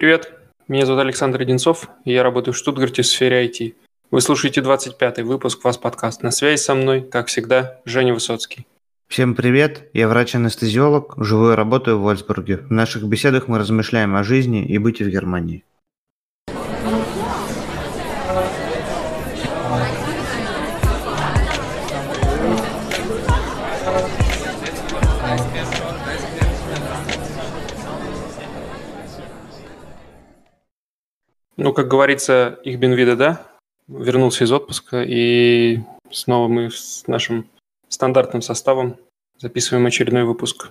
Привет, меня зовут Александр Одинцов, и я работаю в Штутгарте в сфере IT. Вы слушаете 25-й выпуск «Вас подкаст». На связи со мной, как всегда, Женя Высоцкий. Всем привет, я врач-анестезиолог, живу и работаю в Вольсбурге. В наших беседах мы размышляем о жизни и быте в Германии. Ну, как говорится, их бенвида, да? Вернулся из отпуска, и снова мы с нашим стандартным составом записываем очередной выпуск.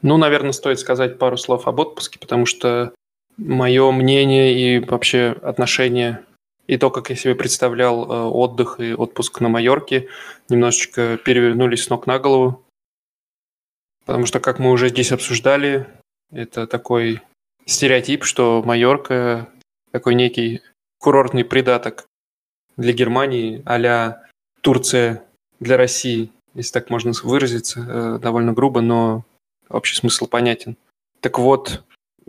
Ну, наверное, стоит сказать пару слов об отпуске, потому что мое мнение и вообще отношение и то, как я себе представлял э, отдых и отпуск на Майорке, немножечко перевернулись с ног на голову. Потому что, как мы уже здесь обсуждали, это такой стереотип, что Майорка такой некий курортный придаток для Германии, а Турция для России, если так можно выразиться, э, довольно грубо, но общий смысл понятен. Так вот,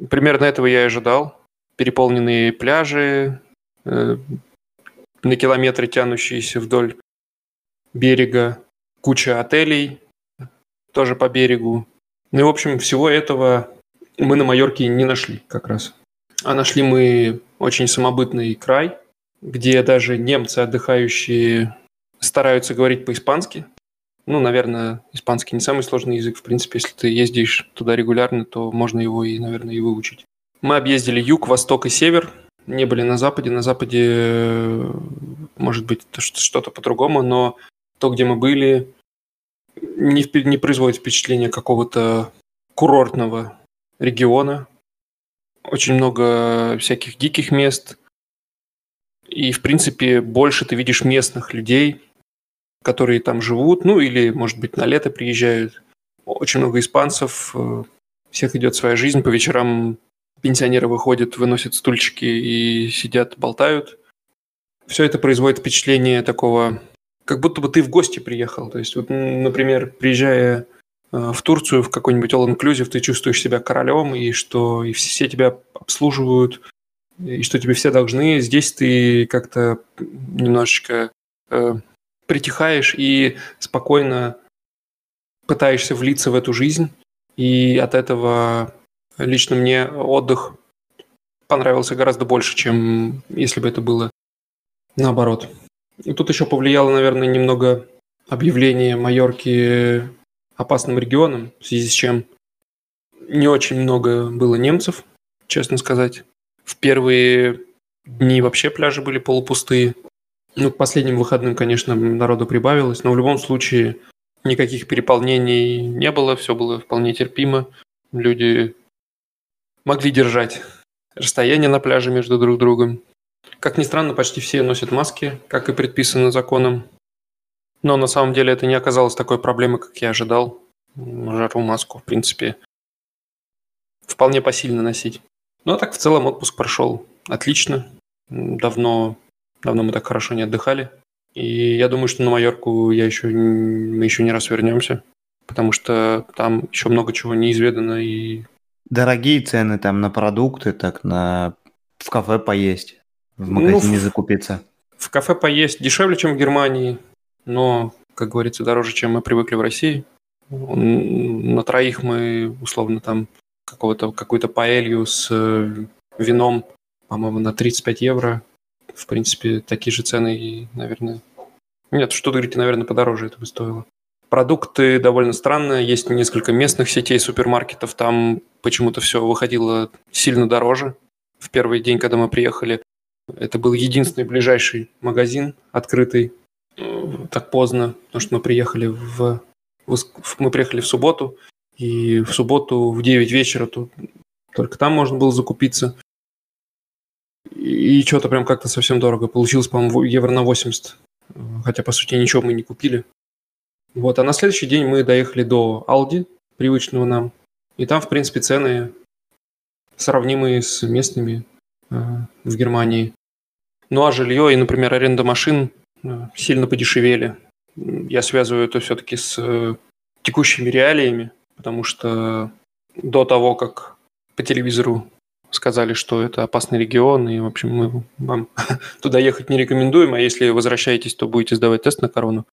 примерно этого я и ожидал. Переполненные пляжи, э, на километры тянущиеся вдоль берега, куча отелей, тоже по берегу. Ну и, в общем, всего этого мы на Майорке не нашли как раз. А нашли мы очень самобытный край, где даже немцы, отдыхающие, стараются говорить по-испански. Ну, наверное, испанский не самый сложный язык. В принципе, если ты ездишь туда регулярно, то можно его и, наверное, и выучить. Мы объездили юг, восток и север. Не были на западе. На западе, может быть, что-то по-другому, но то, где мы были, не, не производит впечатление какого-то курортного региона очень много всяких диких мест. И, в принципе, больше ты видишь местных людей, которые там живут, ну или, может быть, на лето приезжают. Очень много испанцев, э, всех идет своя жизнь. По вечерам пенсионеры выходят, выносят стульчики и сидят, болтают. Все это производит впечатление такого, как будто бы ты в гости приехал. То есть, вот, например, приезжая в Турцию, в какой-нибудь all inclusive, ты чувствуешь себя королем, и что и все тебя обслуживают, и что тебе все должны. Здесь ты как-то немножечко э, притихаешь и спокойно пытаешься влиться в эту жизнь. И от этого лично мне отдых понравился гораздо больше, чем если бы это было наоборот. И тут еще повлияло, наверное, немного объявление Майорки опасным регионом, в связи с чем не очень много было немцев, честно сказать. В первые дни вообще пляжи были полупустые. Ну, к последним выходным, конечно, народу прибавилось, но в любом случае никаких переполнений не было, все было вполне терпимо. Люди могли держать расстояние на пляже между друг другом. Как ни странно, почти все носят маски, как и предписано законом. Но на самом деле это не оказалось такой проблемой, как я ожидал. Жару маску, в принципе, вполне посильно носить. Ну а так в целом отпуск прошел отлично. Давно, давно мы так хорошо не отдыхали. И я думаю, что на Майорку я еще, мы еще не раз вернемся, потому что там еще много чего неизведано и... Дорогие цены там на продукты, так на в кафе поесть, в магазине ну, закупиться. В кафе поесть дешевле, чем в Германии но, как говорится, дороже, чем мы привыкли в России. На троих мы, условно, там какого-то, какую-то паэлью с э, вином, по-моему, на 35 евро. В принципе, такие же цены и, наверное... Нет, что говорите, наверное, подороже это бы стоило. Продукты довольно странные. Есть несколько местных сетей супермаркетов. Там почему-то все выходило сильно дороже. В первый день, когда мы приехали, это был единственный ближайший магазин открытый так поздно, потому что мы приехали в, мы приехали в субботу, и в субботу в 9 вечера тут только там можно было закупиться. И что-то прям как-то совсем дорого. Получилось, по-моему, евро на 80. Хотя, по сути, ничего мы не купили. Вот, а на следующий день мы доехали до Алди, привычного нам. И там, в принципе, цены сравнимые с местными э, в Германии. Ну а жилье и, например, аренда машин сильно подешевели. Я связываю это все-таки с э, текущими реалиями, потому что до того, как по телевизору сказали, что это опасный регион, и, в общем, мы вам туда ехать не рекомендуем, а если возвращаетесь, то будете сдавать тест на корону.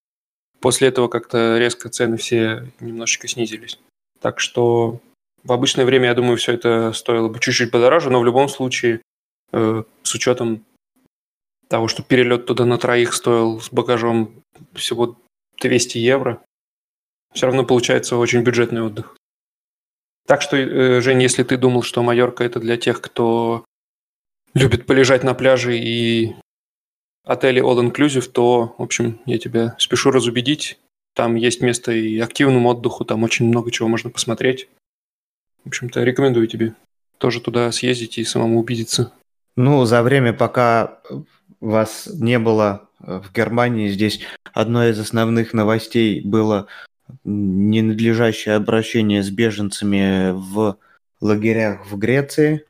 После этого как-то резко цены все немножечко снизились. Так что в обычное время, я думаю, все это стоило бы чуть-чуть подороже, но в любом случае, э, с учетом того, что перелет туда на троих стоил с багажом всего 200 евро, все равно получается очень бюджетный отдых. Так что, э, Жень, если ты думал, что Майорка это для тех, кто любит полежать на пляже и отели all inclusive, то, в общем, я тебя спешу разубедить. Там есть место и активному отдыху, там очень много чего можно посмотреть. В общем-то, рекомендую тебе тоже туда съездить и самому убедиться. Ну, за время, пока вас не было э, в Германии, здесь одной из основных новостей было ненадлежащее обращение с беженцами в лагерях в Греции.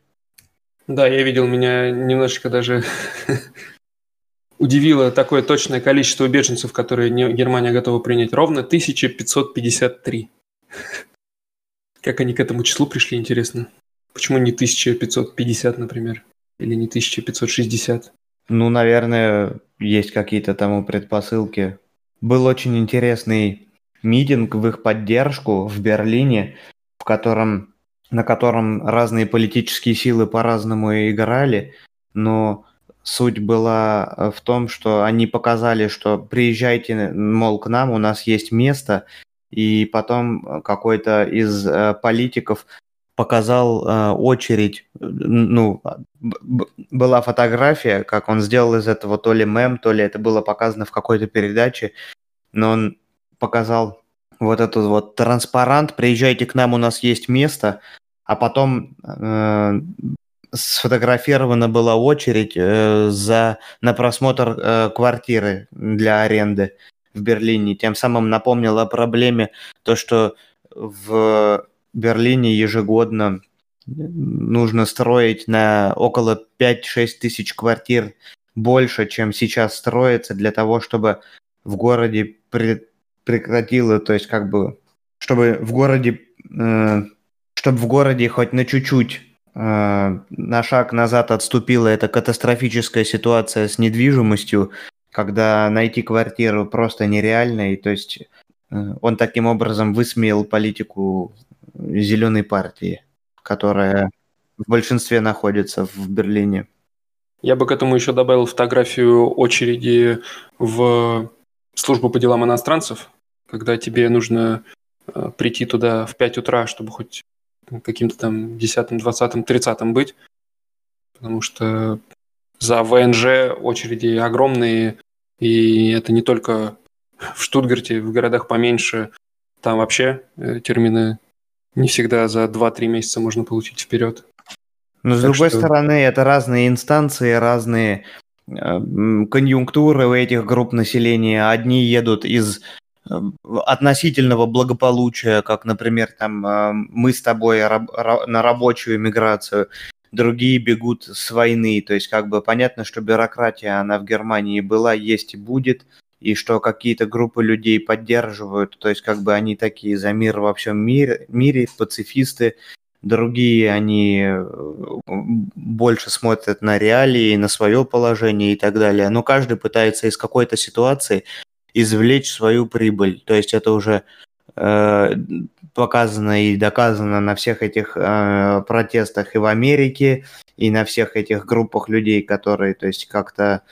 Да, я видел, меня немножечко даже удивило такое точное количество беженцев, которые Германия готова принять. Ровно 1553. Как они к этому числу пришли, интересно? Почему не 1550, например? Или не 1560? Ну, наверное, есть какие-то тому предпосылки. Был очень интересный митинг в их поддержку в Берлине, в котором, на котором разные политические силы по-разному играли, но суть была э, в том, что они показали, что приезжайте, мол, к нам, у нас есть место, и потом какой-то из э, политиков показал э, очередь, ну, была фотография, как он сделал из этого то ли мем, то ли это было показано в какой-то передаче, но он показал вот этот вот транспарант, приезжайте к нам, у нас есть место, а потом э, сфотографирована была очередь э, за, на просмотр э, квартиры для аренды в Берлине. Тем самым напомнил о проблеме то, что в Берлине ежегодно нужно строить на около 5-6 тысяч квартир больше, чем сейчас строится, для того, чтобы в городе при, прекратило, то есть как бы, чтобы в городе, э, чтобы в городе хоть на чуть-чуть э, на шаг назад отступила эта катастрофическая ситуация с недвижимостью, когда найти квартиру просто нереально, и то есть э, он таким образом высмеял политику зеленой партии, которая в большинстве находится в Берлине. Я бы к этому еще добавил фотографию очереди в службу по делам иностранцев, когда тебе нужно э, прийти туда в 5 утра, чтобы хоть каким-то там 10, 20, 30 быть, потому что за ВНЖ очереди огромные, и это не только в Штутгарте, в городах поменьше, там вообще э, термины не всегда за 2-3 месяца можно получить вперед. Но с так другой что... стороны, это разные инстанции, разные э, конъюнктуры у этих групп населения. Одни едут из э, относительного благополучия, как, например, там э, мы с тобой на рабочую миграцию, другие бегут с войны. То есть, как бы понятно, что бюрократия, она в Германии была, есть и будет – и что какие-то группы людей поддерживают, то есть как бы они такие за мир во всем мире, мире пацифисты, другие они э, больше смотрят на реалии, на свое положение и так далее. Но каждый пытается из какой-то ситуации извлечь свою прибыль. То есть это уже э, показано и доказано на всех этих э, протестах и в Америке, и на всех этих группах людей, которые, то есть как-то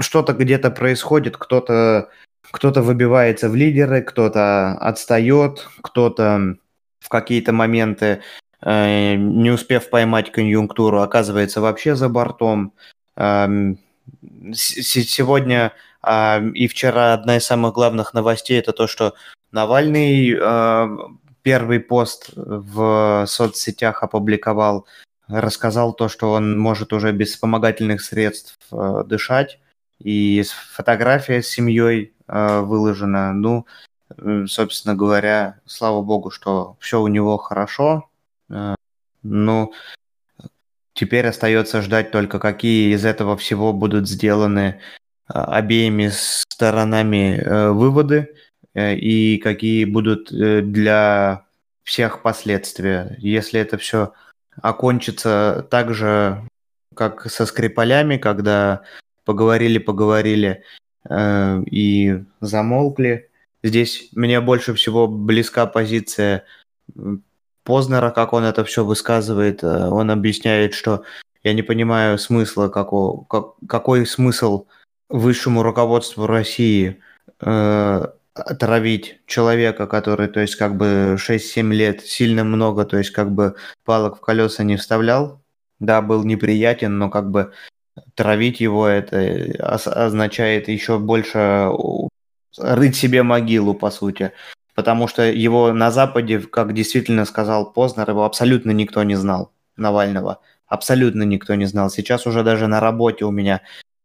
что-то где-то происходит, кто-то кто-то выбивается в лидеры, кто-то отстает, кто-то в какие-то моменты, э, не успев поймать конъюнктуру, оказывается вообще за бортом. Э, сегодня э, и вчера одна из самых главных новостей это то, что Навальный э, первый пост в соцсетях опубликовал рассказал то, что он может уже без вспомогательных средств э, дышать, и фотография с семьей э, выложена. Ну, э, собственно говоря, слава богу, что все у него хорошо. Э, ну, теперь остается ждать только, какие из этого всего будут сделаны э, обеими сторонами э, выводы э, и какие будут э, для всех последствия. Если это все окончится так же, как со Скрипалями, когда поговорили-поговорили э, и замолкли. Здесь мне больше всего близка позиция Познера, как он это все высказывает. Э, он объясняет, что я не понимаю смысла, какого, как, какой смысл высшему руководству России э, отравить человека, который, то есть, как бы 6-7 лет, сильно много, то есть, как бы палок в колеса не вставлял. Да, был неприятен, но как бы травить его это означает еще больше рыть себе могилу, по сути. Потому что его на Западе, как действительно сказал Познер, его абсолютно никто не знал, Навального. Абсолютно никто не знал. Сейчас уже даже на работе у меня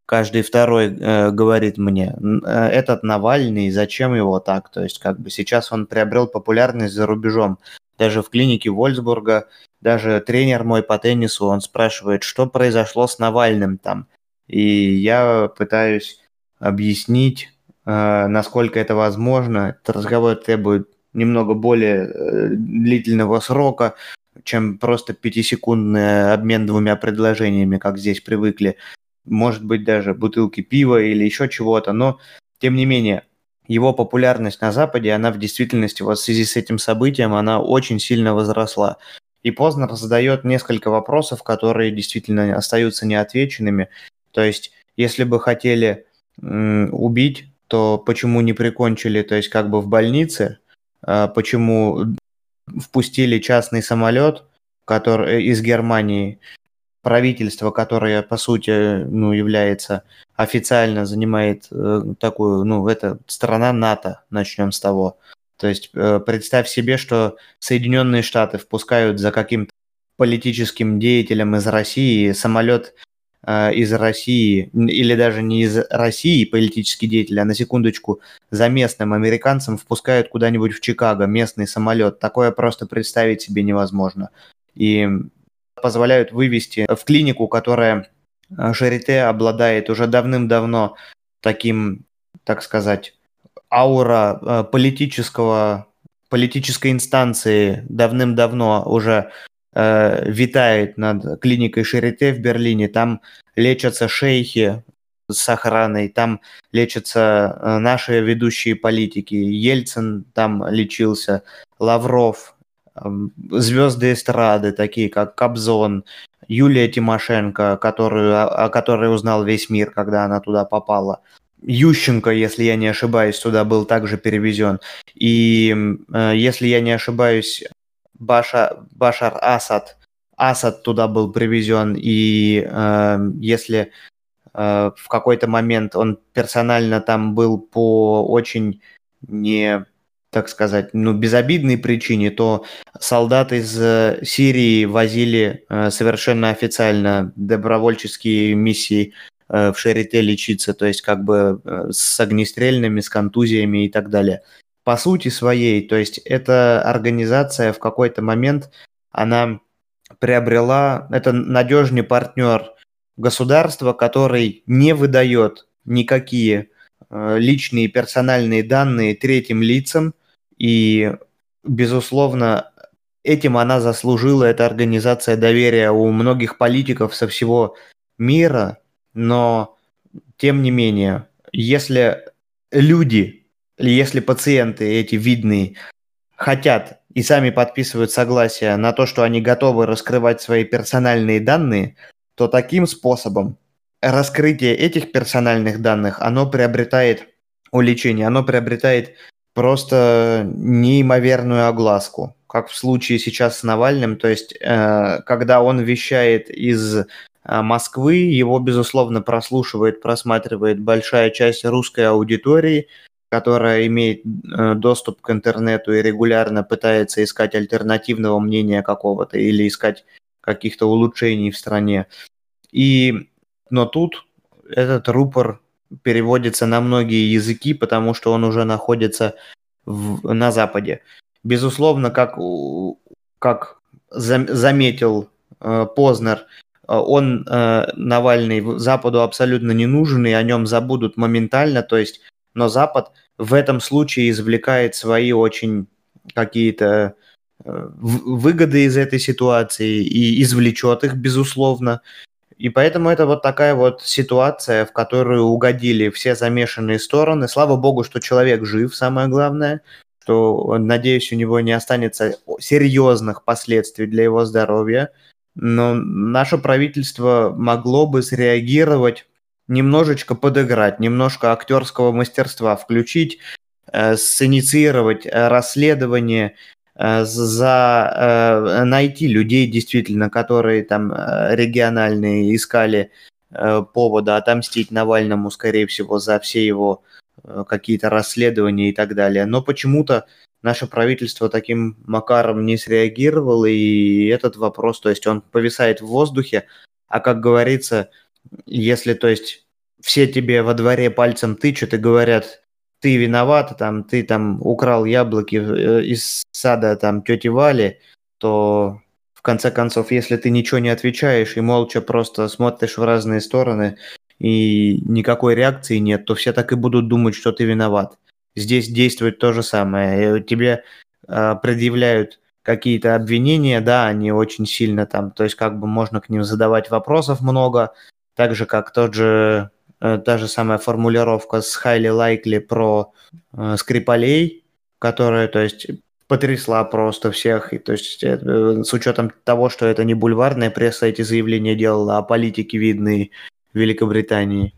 каждый второй э, говорит мне, э, этот Навальный, зачем его так? То есть как бы сейчас он приобрел популярность за рубежом. Даже в клинике Вольсбурга, даже тренер мой по теннису, он спрашивает, что произошло с Навальным там. И я пытаюсь объяснить, э, насколько это возможно. Этот разговор требует немного более э, длительного срока, чем просто пятисекундный обмен двумя предложениями, как здесь привыкли. Может быть, даже бутылки пива или еще чего-то, но, тем не менее, его популярность на Западе, она в действительности вот в связи с этим событием, она очень сильно возросла. И Познер задает несколько вопросов, которые действительно остаются неотвеченными. То есть, если бы хотели убить, то почему не прикончили, то есть как бы в больнице, а почему впустили частный самолет который, из Германии, правительство, которое, по сути, ну, является официально занимает э, такую, ну, это страна НАТО, начнем с того. То есть э, представь себе, что Соединенные Штаты впускают за каким-то политическим деятелем из России самолет э, из России, или даже не из России политический деятель, а на секундочку за местным американцем впускают куда-нибудь в Чикаго местный самолет. Такое просто представить себе невозможно. И позволяют вывести в клинику, которая э, Шарите обладает уже давным-давно таким, так сказать, аура э, политического, политической инстанции давным-давно уже э, витает над клиникой Шарите в Берлине. Там лечатся шейхи с охраной, там лечатся э, наши ведущие политики. Ельцин там лечился, Лавров, звезды эстрады, такие как Кобзон, Юлия Тимошенко, которую, о которой узнал весь мир, когда она туда попала. Ющенко, если я не ошибаюсь, туда был также перевезен. И, э, если я не ошибаюсь, Баша, Башар Асад, Асад туда был привезен. И э, если э, в какой-то момент он персонально там был по очень не так сказать, ну, безобидной причине, то солдат из э, Сирии возили э, совершенно официально добровольческие миссии э, в Шарите лечиться, то есть как бы с огнестрельными, с контузиями и так далее. По сути своей, то есть эта организация в какой-то момент, она приобрела, это надежный партнер государства, который не выдает никакие личные персональные данные третьим лицам, и, безусловно, этим она заслужила, эта организация доверия у многих политиков со всего мира, но, тем не менее, если люди, если пациенты эти видные хотят и сами подписывают согласие на то, что они готовы раскрывать свои персональные данные, то таким способом раскрытие этих персональных данных, оно приобретает уличение, оно приобретает просто неимоверную огласку, как в случае сейчас с Навальным. То есть, э, когда он вещает из э, Москвы, его, безусловно, прослушивает, просматривает большая часть русской аудитории, которая имеет э, доступ к интернету и регулярно пытается искать альтернативного мнения какого-то или искать каких-то улучшений в стране. И, но тут этот рупор переводится на многие языки, потому что он уже находится в, на Западе. Безусловно, как, как заметил э, Познер, э, он, э, Навальный, Западу абсолютно не нужен, и о нем забудут моментально, то есть, но Запад в этом случае извлекает свои очень какие-то выгоды из этой ситуации и извлечет их, безусловно. И поэтому это вот такая вот ситуация, в которую угодили все замешанные стороны. Слава богу, что человек жив, самое главное, что, надеюсь, у него не останется серьезных последствий для его здоровья. Но наше правительство могло бы среагировать, немножечко подыграть, немножко актерского мастерства включить, э, синициировать э, расследование, за э, найти людей действительно, которые там э, региональные искали повода отомстить Навальному, скорее всего, за все его какие-то расследования и так далее. Но почему-то наше правительство таким макаром не среагировало, и этот вопрос, то есть он повисает в воздухе, а как говорится, если, то есть, все тебе во дворе пальцем тычут и говорят, ты виноват, там, ты там украл яблоки э, из сада там тети Вали, то в конце концов, если ты ничего не отвечаешь и молча просто смотришь в разные стороны и никакой реакции нет, то все так и будут думать, что ты виноват. Здесь действует то же самое. Тебе э, предъявляют какие-то обвинения, да, они очень сильно там, то есть как бы можно к ним задавать вопросов много, так же как тот же Э, та же самая формулировка с highly likely про э, Скрипалей, которая, то есть, потрясла просто всех. И, то есть, э, с учетом того, что это не бульварная пресса эти заявления делала, а политики видные Великобритании.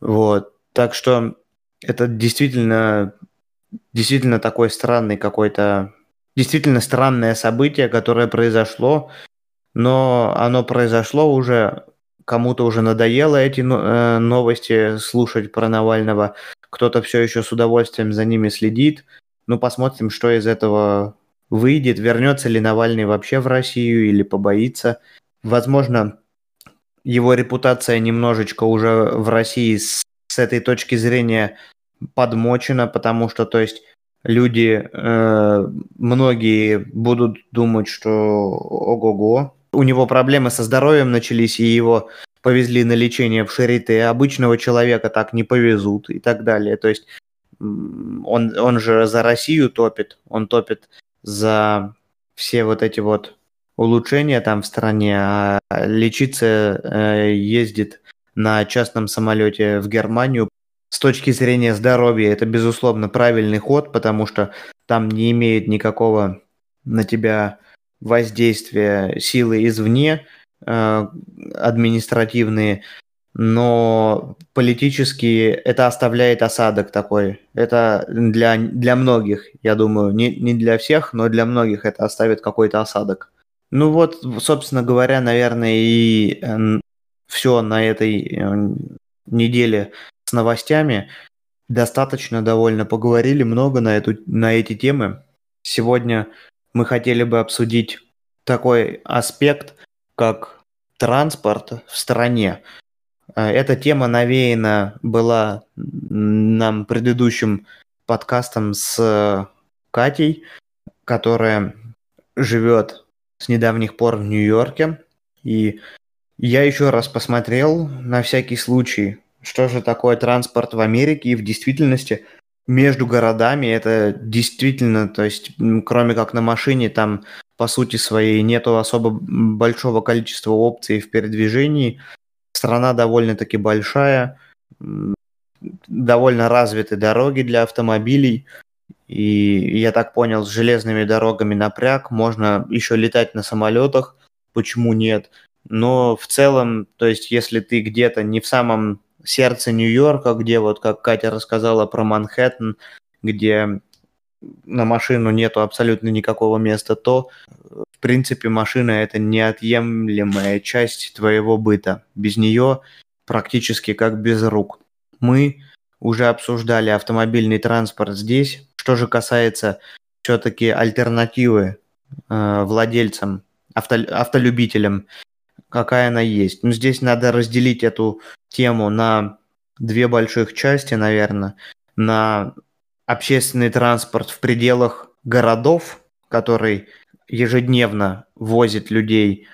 Вот. Так что это действительно, действительно такой странный какой-то, действительно странное событие, которое произошло, но оно произошло уже кому-то уже надоело эти э, новости слушать про Навального, кто-то все еще с удовольствием за ними следит. Ну, посмотрим, что из этого выйдет, вернется ли Навальный вообще в Россию или побоится. Возможно, его репутация немножечко уже в России с, с этой точки зрения подмочена, потому что, то есть, люди, э, многие будут думать, что ого-го, у него проблемы со здоровьем начались, и его повезли на лечение в Шарите, обычного человека так не повезут и так далее. То есть он, он же за Россию топит, он топит за все вот эти вот улучшения там в стране, а лечиться э, ездит на частном самолете в Германию. С точки зрения здоровья это, безусловно, правильный ход, потому что там не имеет никакого на тебя воздействия силы извне, э, административные, но политически это оставляет осадок такой. Это для, для многих, я думаю, не, не для всех, но для многих это оставит какой-то осадок. Ну вот, собственно говоря, наверное, и э, все на этой э, неделе с новостями. Достаточно довольно поговорили много на, эту, на эти темы. Сегодня мы хотели бы обсудить такой аспект, как транспорт в стране. Э, эта тема навеяна была нам предыдущим подкастом с Катей, которая живет с недавних пор в Нью-Йорке. И я еще раз посмотрел на всякий случай, что же такое транспорт в Америке, и в действительности – между городами это действительно, то есть, кроме как на машине, там по сути своей нету особо большого количества опций в передвижении. Страна довольно-таки большая, довольно развиты дороги для автомобилей. И я так понял, с железными дорогами напряг, можно еще летать на самолетах, почему нет. Но в целом, то есть если ты где-то не в самом сердце Нью-Йорка, где вот, как Катя рассказала про Манхэттен, где на машину нету абсолютно никакого места, то, в принципе, машина – это неотъемлемая часть твоего быта. Без нее практически как без рук. Мы уже обсуждали автомобильный транспорт здесь. Что же касается все-таки альтернативы э, владельцам, авто, автолюбителям, какая она есть. Ну, здесь надо разделить эту тему на две больших части, наверное. На общественный транспорт в пределах городов, который ежедневно возит людей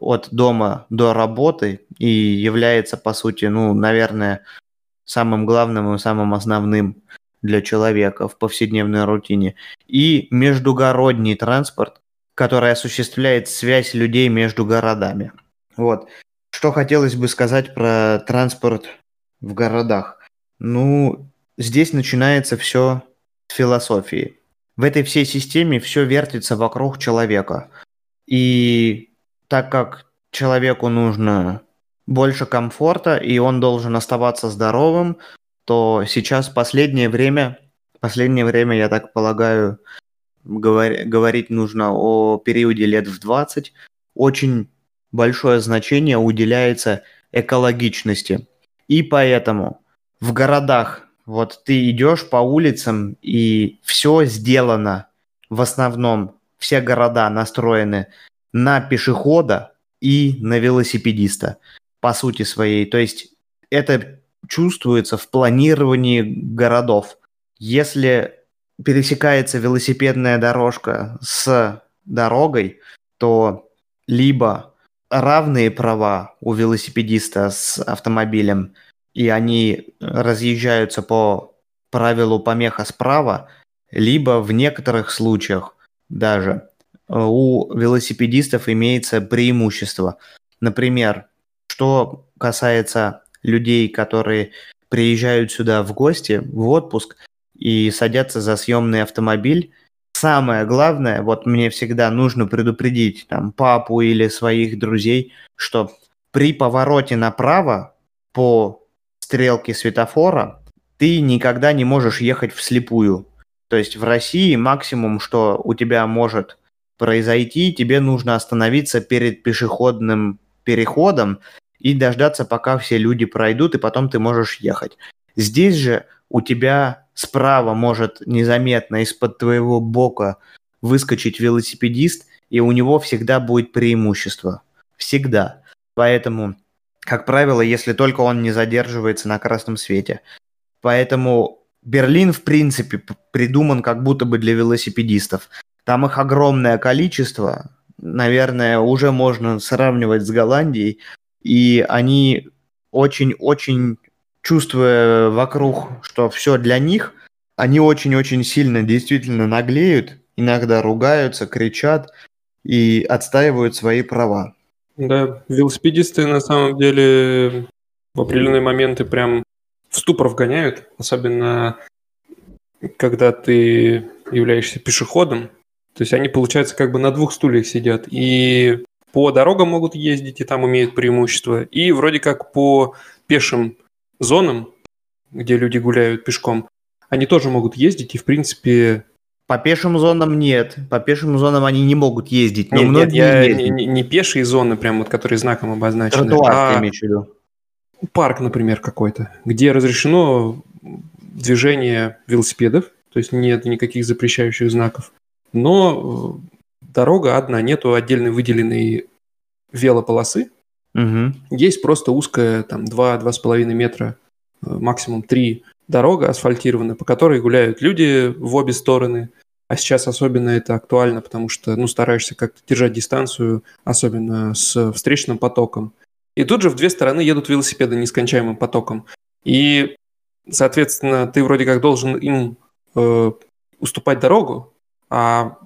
от дома до работы и является, по сути, ну, наверное, самым главным и самым основным для человека в повседневной рутине. и междугородний транспорт, который осуществляет связь людей между городами. Вот. Что хотелось бы сказать про транспорт в городах? Ну, здесь начинается все с философии. В этой всей системе все вертится вокруг человека. И так как человеку нужно больше комфорта, и он должен оставаться здоровым, то сейчас последнее время, последнее время, я так полагаю, говор, говорить нужно о периоде лет в 20, очень большое значение уделяется экологичности. И поэтому в городах вот ты идешь по улицам, и все сделано в основном, все города настроены на пешехода и на велосипедиста по сути своей. То есть это чувствуется в планировании городов. Если пересекается велосипедная дорожка с дорогой, то либо равные права у велосипедиста с автомобилем, и они разъезжаются по правилу помеха справа, либо в некоторых случаях даже у велосипедистов имеется преимущество. Например, что касается людей, которые приезжают сюда в гости, в отпуск и садятся за съемный автомобиль, самое главное, вот мне всегда нужно предупредить там папу или своих друзей, что при повороте направо по стрелке светофора ты никогда не можешь ехать вслепую. То есть в России максимум, что у тебя может произойти, тебе нужно остановиться перед пешеходным переходом и дождаться, пока все люди пройдут, и потом ты можешь ехать. Здесь же у тебя справа может незаметно из-под твоего бока выскочить велосипедист, и у него всегда будет преимущество. Всегда. Поэтому, как правило, если только он не задерживается на красном свете. Поэтому Берлин, в принципе, придуман как будто бы для велосипедистов. Там их огромное количество, наверное, уже можно сравнивать с Голландией, и они очень-очень, чувствуя вокруг, что все для них, они очень-очень сильно действительно наглеют, иногда ругаются, кричат и отстаивают свои права. Да, велосипедисты на самом деле в определенные моменты прям в ступор вгоняют, особенно когда ты являешься пешеходом. То есть они, получается, как бы на двух стульях сидят. И по дорогам могут ездить, и там имеют преимущество. И вроде как по пешим зонам, где люди гуляют пешком, они тоже могут ездить, и в принципе... По пешим зонам нет. По пешим зонам они не могут ездить. Но нет, нет, я не, не, не пешие зоны, прям вот, которые знаком обозначены. Тротуар, а... ты имеешь в виду? Парк, например, какой-то, где разрешено движение велосипедов, то есть нет никаких запрещающих знаков. Но дорога одна, нету отдельной выделенной велополосы. Угу. Есть просто узкая, там, 2-2,5 метра, э, максимум 3 дорога асфальтированная, по которой гуляют люди в обе стороны. А сейчас особенно это актуально, потому что, ну, стараешься как-то держать дистанцию, особенно с встречным потоком. И тут же в две стороны едут велосипеды нескончаемым потоком. И, соответственно, ты вроде как должен им э, уступать дорогу, а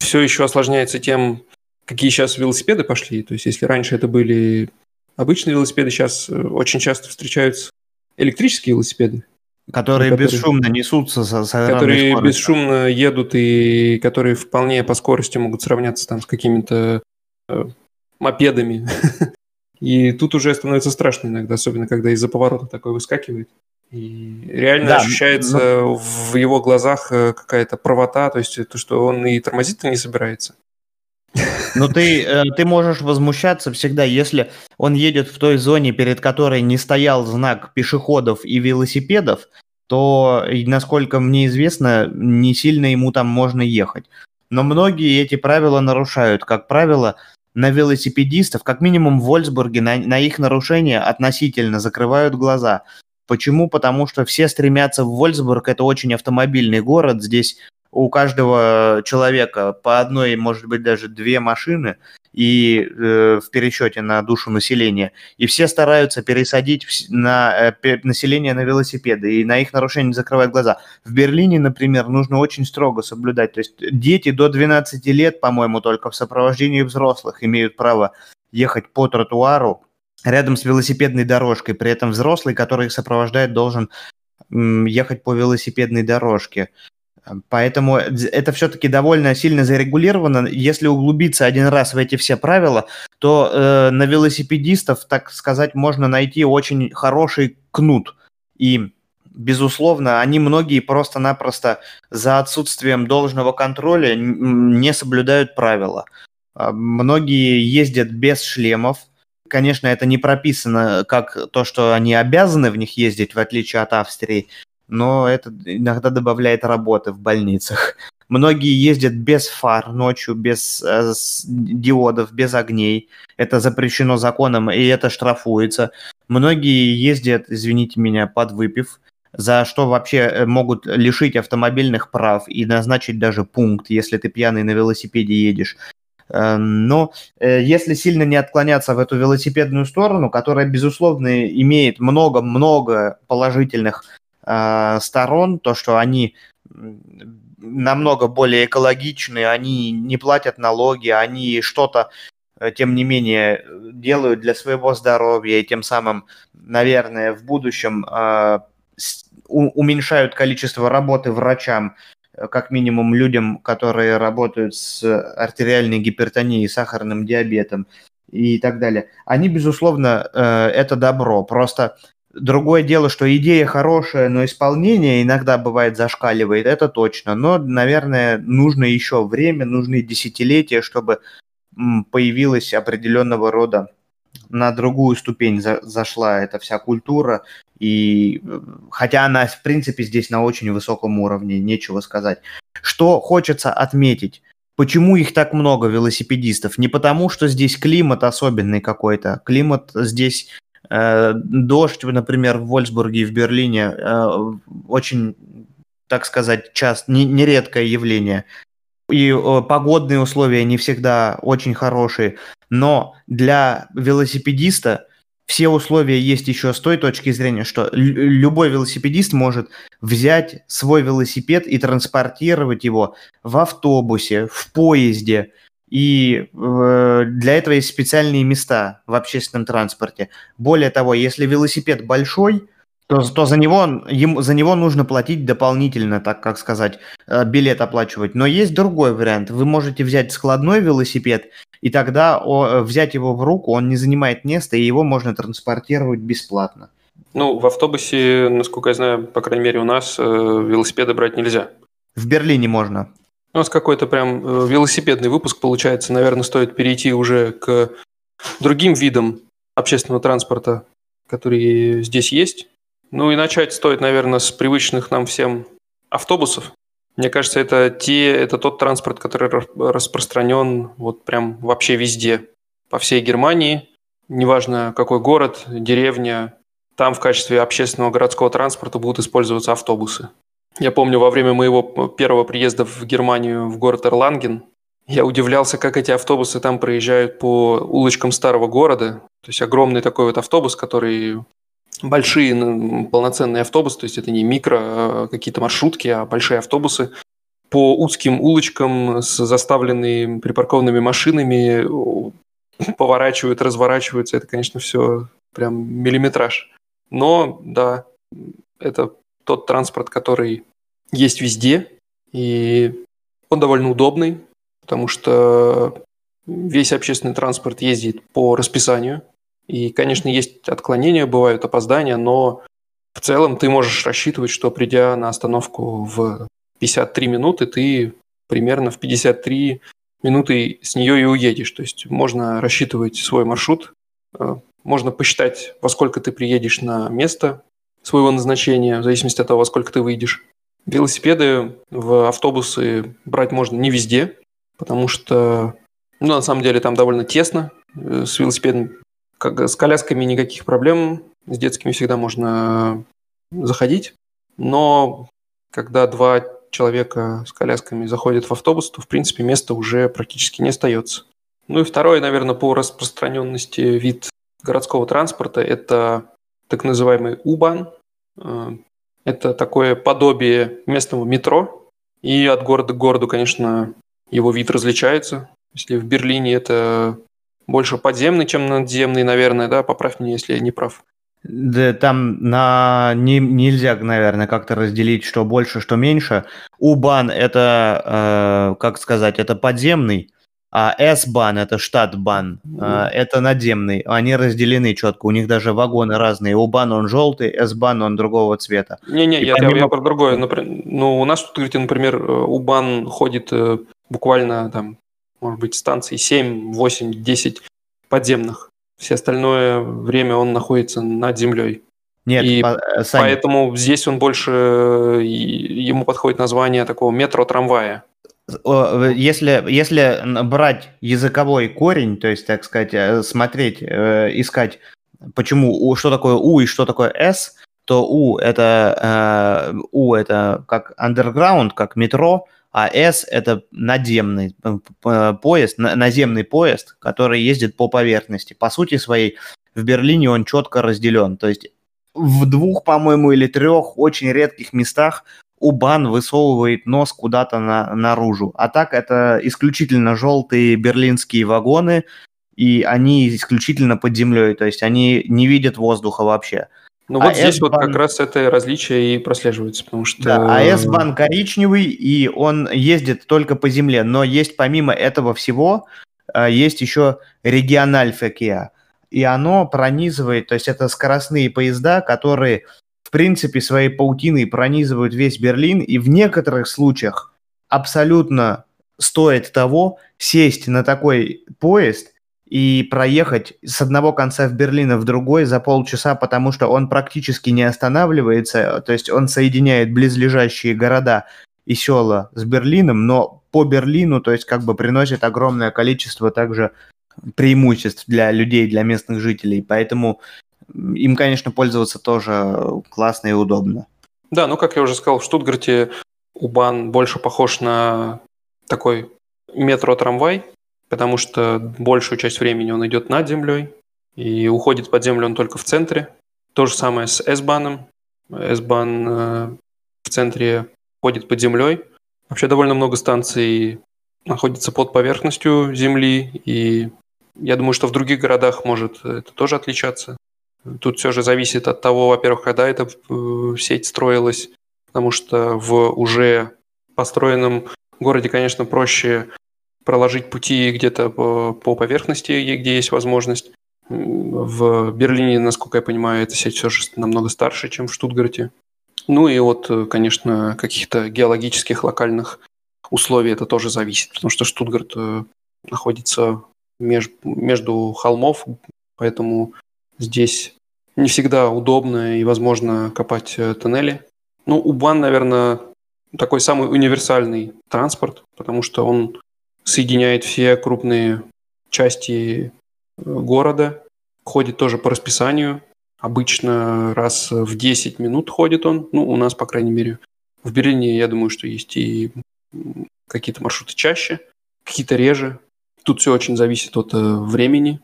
все еще осложняется тем, какие сейчас велосипеды пошли. То есть, если раньше это были обычные велосипеды, сейчас э, очень часто встречаются электрические велосипеды. Которые, которые бесшумно несутся со, со Которые скоростью. бесшумно едут и которые вполне по скорости могут сравняться там с какими-то э, мопедами. И тут уже становится страшно иногда, особенно когда из-за поворота такой выскакивает. И реально да, ощущается но... в его глазах э, какая-то правота, то есть то, что он и тормозить-то не собирается. Ну, ты, э, ты можешь возмущаться всегда, если он едет в той зоне, перед которой не стоял знак пешеходов и велосипедов, то, насколько мне известно, не сильно ему там можно ехать. Но многие эти правила нарушают. Как правило, на велосипедистов, как минимум в Вольсбурге, на, на их нарушения относительно закрывают глаза. Почему? Потому что все стремятся в Вольсбург, это очень автомобильный город, здесь у каждого человека по одной, может быть, даже две машины и э, в пересчете на душу населения. И все стараются пересадить на э, население на велосипеды, и на их нарушение закрывают глаза. В Берлине, например, нужно очень строго соблюдать. То есть дети до 12 лет, по-моему, только в сопровождении взрослых имеют право ехать по тротуару рядом с велосипедной дорожкой. При этом взрослый, который их сопровождает, должен ехать по велосипедной дорожке. Поэтому это все-таки довольно сильно зарегулировано. Если углубиться один раз в эти все правила, то э, на велосипедистов, так сказать, можно найти очень хороший кнут. И, безусловно, они многие просто-напросто за отсутствием должного контроля не соблюдают правила. А, многие ездят без шлемов. Конечно, это не прописано как то, что они обязаны в них ездить, в отличие от Австрии, но это иногда добавляет работы в больницах. Многие ездят без фар ночью, без э, диодов, без огней. Это запрещено законом, и это штрафуется. Многие ездят, извините меня, подвыпив, за что вообще э, могут лишить автомобильных прав и назначить даже пункт, если ты пьяный на велосипеде едешь. Эм, но э, если сильно не отклоняться в эту велосипедную сторону, которая, безусловно, имеет много-много положительных э, сторон, то, что они намного более экологичны, они не платят налоги, они что-то, э, тем не менее, делают для своего здоровья и тем самым, наверное, в будущем уменьшают количество работы врачам, Э, как минимум людям, которые работают с артериальной гипертонией, сахарным диабетом и так далее. Они, безусловно, э, это добро. Просто другое дело, что идея хорошая, но исполнение иногда бывает зашкаливает, это точно. Но, наверное, нужно еще время, нужны десятилетия, чтобы появилась определенного рода на другую ступень за, зашла эта вся культура, и э, хотя она, в принципе, здесь на очень высоком уровне, нечего сказать. Что хочется отметить, Почему их так много, велосипедистов? Не потому, что здесь климат особенный какой-то. Климат здесь дождь, например, в Вольсбурге и в Берлине э, очень, так сказать, часто, не, нередкое явление. И погодные условия не всегда очень хорошие, но для велосипедиста все условия есть еще с той точки зрения, что любой велосипедист может взять свой велосипед и транспортировать его в автобусе, в поезде, и э, для этого есть специальные места в общественном транспорте. Более того, если велосипед большой, то, то за, него, ему, за него нужно платить дополнительно, так как сказать, э, билет оплачивать. Но есть другой вариант. Вы можете взять складной велосипед, и тогда о, взять его в руку, он не занимает места, и его можно транспортировать бесплатно. Ну, в автобусе, насколько я знаю, по крайней мере у нас, э, велосипеды брать нельзя. В Берлине можно. У нас какой-то прям велосипедный выпуск получается. Наверное, стоит перейти уже к другим видам общественного транспорта, которые здесь есть. Ну и начать стоит, наверное, с привычных нам всем автобусов. Мне кажется, это, те, это тот транспорт, который распространен вот прям вообще везде, по всей Германии. Неважно, какой город, деревня, там в качестве общественного городского транспорта будут использоваться автобусы. Я помню, во время моего первого приезда в Германию, в город Эрланген, я удивлялся, как эти автобусы там проезжают по улочкам старого города. То есть огромный такой вот автобус, который большие полноценные автобусы, то есть это не микро а какие-то маршрутки, а большие автобусы по узким улочкам с заставленными припаркованными машинами поворачивают, разворачиваются. Это, конечно, все прям миллиметраж. Но, да, это тот транспорт, который есть везде, и он довольно удобный, потому что весь общественный транспорт ездит по расписанию, и, конечно, есть отклонения, бывают опоздания, но в целом ты можешь рассчитывать, что придя на остановку в 53 минуты, ты примерно в 53 минуты с нее и уедешь. То есть можно рассчитывать свой маршрут, э, можно посчитать, во сколько ты приедешь на место своего назначения, в зависимости от того, во сколько ты выйдешь. Велосипеды в автобусы брать можно не везде, потому что, ну, на самом деле там довольно тесно э, с велосипедом как, с колясками никаких проблем, с детскими всегда можно заходить, но когда два человека с колясками заходит в автобус, то, в принципе, места уже практически не остается. Ну и второй, наверное, по распространенности вид городского транспорта – это так называемый УБАН. Это такое подобие местного метро. И от города к городу, конечно, его вид различается. Если в Берлине это больше подземный, чем надземный, наверное, да, поправь меня, если я не прав. Да, там на не, нельзя, наверное, как-то разделить, что больше, что меньше. У-бан это, э, как сказать, это подземный, а S-бан это штат-бан, э, это надземный. Они разделены четко, у них даже вагоны разные. У-бан он желтый, S-бан он другого цвета. Не-не, я, помимо... я про другое. Например, ну, у нас тут, говорите, например, э, У-бан ходит э, буквально там, может быть, станции 7, 8, 10 подземных. Все остальное время он находится над землей. Нет, и по, э, Саня. поэтому здесь он больше, ему подходит название такого метро-трамвая. Если, если брать языковой корень, то есть, так сказать, э, смотреть, э, искать, почему, что такое У и что такое С, то У это, У это как underground, как метро, а S это надземный поезд, наземный поезд, который ездит по поверхности. По сути своей, в Берлине он четко разделен. То есть в двух, по-моему, или трех очень редких местах Убан высовывает нос куда-то на, наружу. А так это исключительно желтые берлинские вагоны, и они исключительно под землей, то есть они не видят воздуха вообще. Ну вот а здесь вот как раз это различие и прослеживается, потому что... Да, а S-бан коричневый, и он ездит только по земле, но есть помимо этого всего, э, есть еще региональ Фекия, и оно пронизывает, то есть это скоростные поезда, которые в принципе своей паутиной пронизывают весь Берлин, и в некоторых случаях абсолютно стоит того сесть на такой поезд и проехать с одного конца в Берлина в другой за полчаса, потому что он практически не останавливается, то есть он соединяет близлежащие города и села с Берлином, но по Берлину, то есть как бы приносит огромное количество также преимуществ для людей, для местных жителей, поэтому им, конечно, пользоваться тоже классно и удобно. Да, ну как я уже сказал, в Штутгарте Убан больше похож на такой метро-трамвай, потому что большую часть времени он идет над землей, и уходит под землю он только в центре. То же самое с S-баном. S-бан э, в центре ходит под землей. Вообще довольно много станций находится под поверхностью земли, и я думаю, что в других городах может это тоже отличаться. Тут все же зависит от того, во-первых, когда эта э, сеть строилась, потому что в уже построенном городе, конечно, проще проложить пути где-то по, по поверхности, где есть возможность. В Берлине, насколько я понимаю, эта сеть все же намного старше, чем в Штутгарте. Ну и от, конечно, каких-то геологических локальных условий это тоже зависит, потому что Штутгарт э, находится меж, между холмов, поэтому здесь не всегда удобно и возможно копать э, тоннели. Ну, Убан, наверное, такой самый универсальный транспорт, потому что он соединяет все крупные части э, города, ходит тоже по расписанию. Обычно раз в 10 минут ходит он, ну, у нас, по крайней мере. В Берлине, я думаю, что есть и какие-то маршруты чаще, какие-то реже. Тут все очень зависит от э, времени.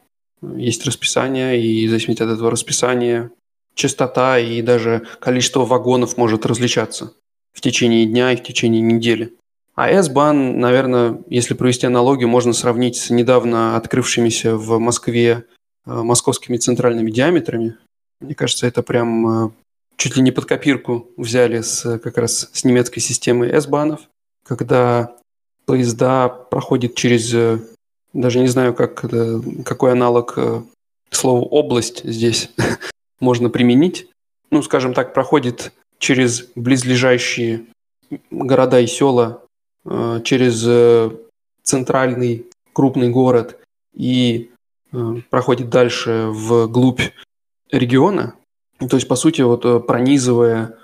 Есть расписание, и в зависимости от этого расписания частота и даже количество вагонов может различаться в течение дня и в течение недели. А S-бан, наверное, если провести аналогию, можно сравнить с недавно открывшимися в Москве э, московскими центральными диаметрами. Мне кажется, это прям э, чуть ли не под копирку взяли с, как раз с немецкой системы S-банов, когда поезда проходят через, э, даже не знаю, как, какой аналог слова «область» здесь можно применить. Ну, скажем так, проходит через близлежащие города и села Э, через э, центральный крупный город и э, проходит дальше в глубь региона, то есть, по сути, вот пронизывая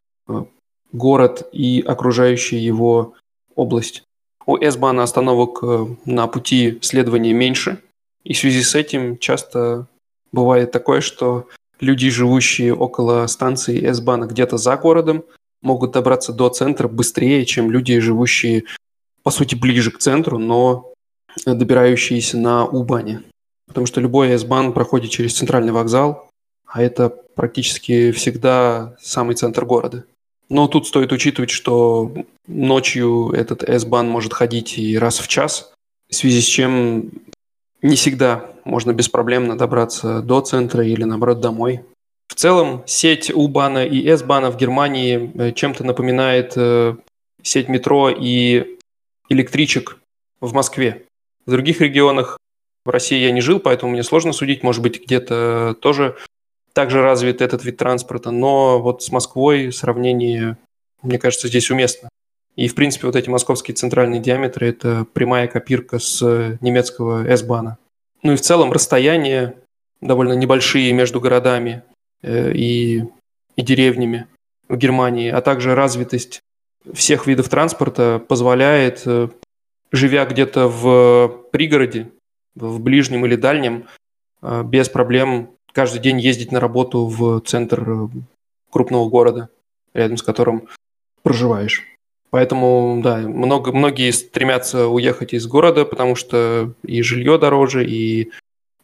город и окружающую его область. У S-бана остановок на пути следования меньше, и в связи с этим часто бывает такое, что люди, живущие около станции S-бана где-то за городом, могут добраться до центра быстрее, чем люди, живущие, по сути, ближе к центру, но добирающиеся на У-бане. Потому что любой S-бан проходит через центральный вокзал, а это практически всегда самый центр города. Но тут стоит учитывать, что ночью этот S-бан может ходить и раз в час, в связи с чем не всегда можно беспроблемно добраться до центра или, наоборот, домой. В целом, сеть У-бана и S-бана в Германии э, чем-то напоминает э, сеть метро и электричек в Москве. В других регионах в России я не жил, поэтому мне сложно судить. Может быть, где-то тоже также развит этот вид транспорта, но вот с Москвой сравнение, мне кажется, здесь уместно. И, в принципе, вот эти московские центральные диаметры – это прямая копирка с немецкого S-бана. Ну и в целом расстояния довольно небольшие между городами э, и, и деревнями в Германии, а также развитость всех видов транспорта позволяет, э, живя где-то в пригороде, в ближнем или дальнем, э, без проблем каждый день ездить на работу в центр э, крупного города, рядом с которым проживаешь. Поэтому, да, много, многие стремятся уехать из города, потому что и жилье дороже, и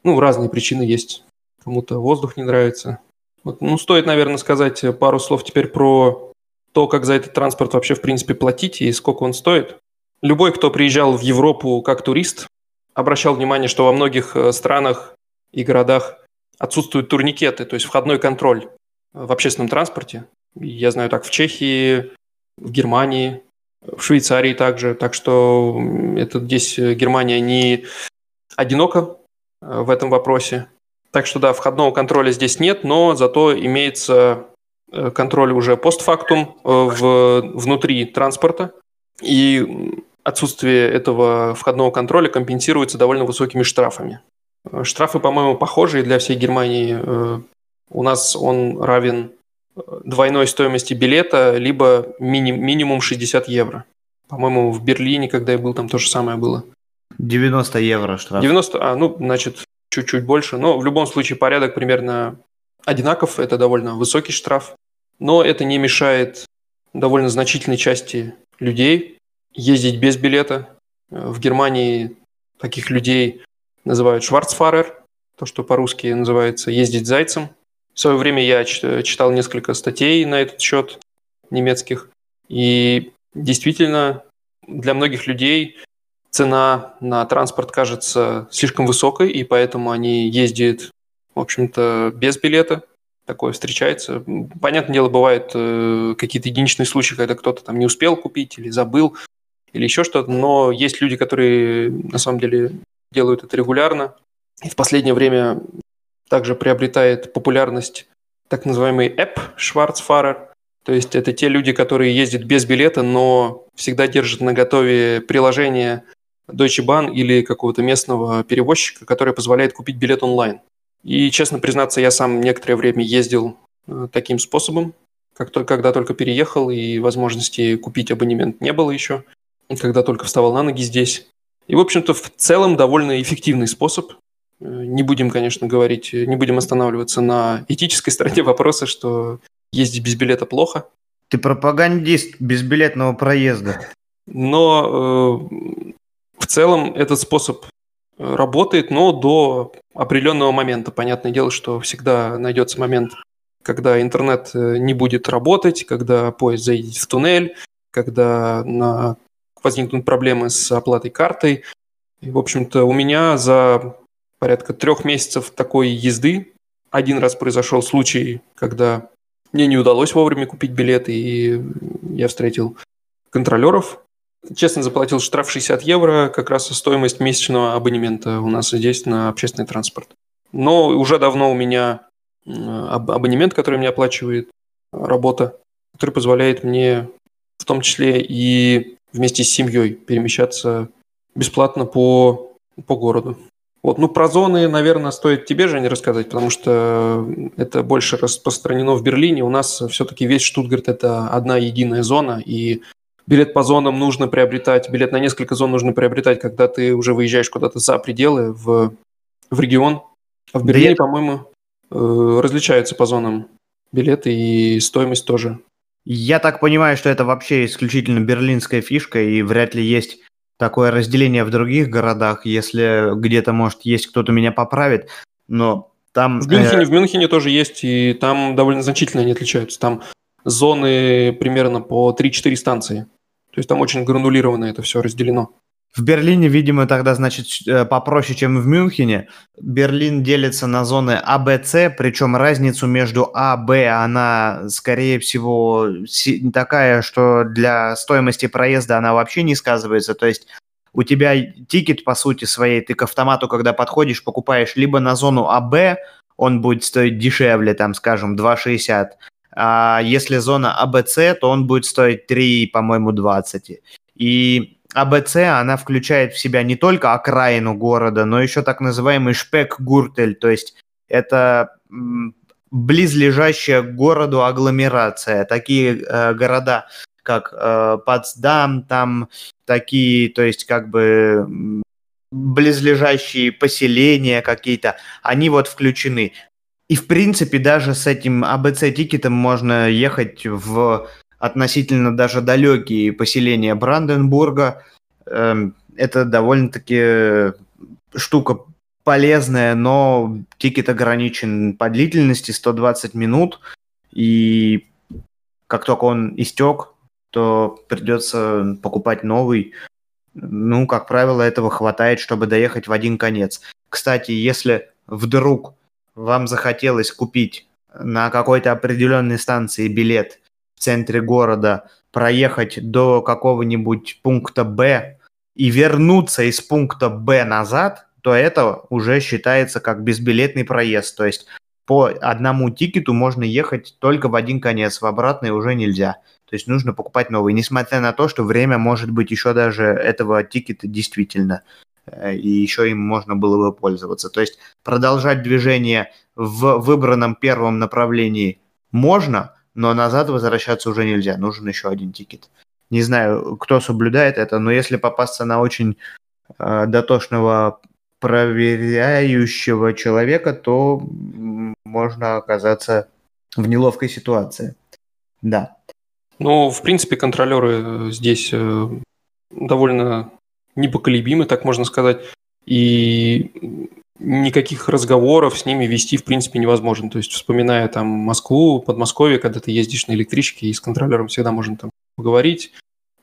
ну, разные причины есть. Кому-то воздух не нравится. Вот, ну, стоит, наверное, сказать пару слов теперь про то, как за этот транспорт вообще, в принципе, платить и сколько он стоит. Любой, кто приезжал в Европу как турист, обращал внимание, что во многих э, странах и городах отсутствуют турникеты, то есть входной контроль в общественном транспорте. Я знаю так в Чехии, в Германии, в Швейцарии также. Так что это здесь Германия не одинока э, в этом вопросе. Так что да, входного контроля здесь нет, но зато имеется э, контроль уже постфактум э, в, внутри транспорта. И отсутствие этого входного контроля компенсируется довольно высокими штрафами. Штрафы, по-моему, похожие для всей Германии. Э, у нас он равен э, двойной стоимости билета, либо мини- минимум 60 евро. По-моему, в Берлине, когда я был, там то же самое было. 90 евро штраф. 90, а, ну, значит, чуть-чуть больше. Но в любом случае порядок примерно одинаков. Это довольно высокий штраф. Но это не мешает довольно значительной части людей ездить без билета. Э, в Германии таких людей называют шварцфарер, то, что по-русски называется ездить зайцем. В свое время я читал несколько статей на этот счет немецких, и действительно для многих людей цена на транспорт кажется слишком высокой, и поэтому они ездят, в общем-то, без билета. Такое встречается. Понятное дело, бывают э, какие-то единичные случаи, когда кто-то там не успел купить или забыл, или еще что-то, но есть люди, которые на самом деле делают это регулярно. И в последнее время также приобретает популярность так называемый App Schwarzfahrer. То есть это те люди, которые ездят без билета, но всегда держат на готове приложение Deutsche Bahn или какого-то местного перевозчика, которое позволяет купить билет онлайн. И, честно признаться, я сам некоторое время ездил э, таким способом, как только, когда только переехал, и возможности купить абонемент не было еще, когда только вставал на ноги здесь. И, в общем-то, в целом довольно эффективный способ. Э, не будем, конечно, говорить, э, не будем останавливаться на этической стороне вопроса, что ездить без билета плохо. Ты пропагандист безбилетного проезда. Но э, в целом этот способ э, работает, но до определенного момента. Понятное дело, что всегда найдется момент, когда интернет не будет работать, когда поезд заедет в туннель, когда на возникнут проблемы с оплатой картой. И, в общем-то, у меня за порядка трех месяцев такой езды один раз произошел случай, когда мне не удалось вовремя купить билеты, и я встретил контролеров. Честно заплатил штраф 60 евро, как раз стоимость месячного абонемента у нас здесь на общественный транспорт. Но уже давно у меня абонемент, который мне оплачивает работа, который позволяет мне в том числе и вместе с семьей перемещаться бесплатно по, по городу. Вот, ну, про зоны, наверное, стоит тебе, Женя, рассказать, потому что это больше распространено в Берлине. У нас все-таки весь Штутгарт – это одна единая зона, и билет по зонам нужно приобретать, билет на несколько зон нужно приобретать, когда ты уже выезжаешь куда-то за пределы, в, в регион. А в Берлине, да по-моему, э, различаются по зонам билеты, и стоимость тоже Я так понимаю, что это вообще исключительно берлинская фишка, и вряд ли есть такое разделение в других городах, если где-то, может, есть кто-то меня поправит, но там... В Мюнхене, э... в Мюнхене тоже есть, и там довольно значительно они отличаются. Там зоны примерно по 3-4 станции. То есть там очень гранулированно это все разделено. В Берлине, видимо, тогда, значит, э, попроще, чем в Мюнхене. Берлин делится на зоны А, Б, С, причем разницу между А, Б, она, скорее всего, такая, что для стоимости проезда она вообще не сказывается. То есть у тебя тикет, по сути своей, ты к автомату, когда подходишь, покупаешь либо на зону А, Б, он будет стоить дешевле, там, скажем, 2,60, а если зона АБЦ, то он будет стоить 3, по-моему, 20. И АБЦ, она включает в себя не только окраину города, но еще так называемый шпек-гуртель, то есть это близлежащая к городу агломерация. Такие э, города, как э, Потсдам, там такие, то есть как бы близлежащие поселения какие-то, они вот включены. И в принципе даже с этим АБЦ-тикетом можно ехать в относительно даже далекие поселения Бранденбурга. Эм, это довольно-таки штука полезная, но тикет ограничен по длительности 120 минут, и как только он истек, то придется покупать новый. Ну, как правило, этого хватает, чтобы доехать в один конец. Кстати, если вдруг вам захотелось купить на какой-то определенной станции билет центре города, проехать до какого-нибудь пункта Б и вернуться из пункта Б назад, то это уже считается как безбилетный проезд. То есть по одному тикету можно ехать только в один конец, в обратный уже нельзя. То есть нужно покупать новый, несмотря на то, что время может быть еще даже этого тикета действительно, э, и еще им можно было бы пользоваться. То есть продолжать движение в выбранном первом направлении можно, но назад возвращаться уже нельзя, нужен еще один тикет. Не знаю, кто соблюдает это, но если попасться на очень э, дотошного проверяющего человека, то можно оказаться в неловкой ситуации. Да. Ну, в принципе, контролеры здесь э, довольно непоколебимы, так можно сказать. И никаких разговоров с ними вести, в принципе, невозможно. То есть, вспоминая там Москву, Подмосковье, когда ты ездишь на электричке, и с контролером всегда можно там поговорить,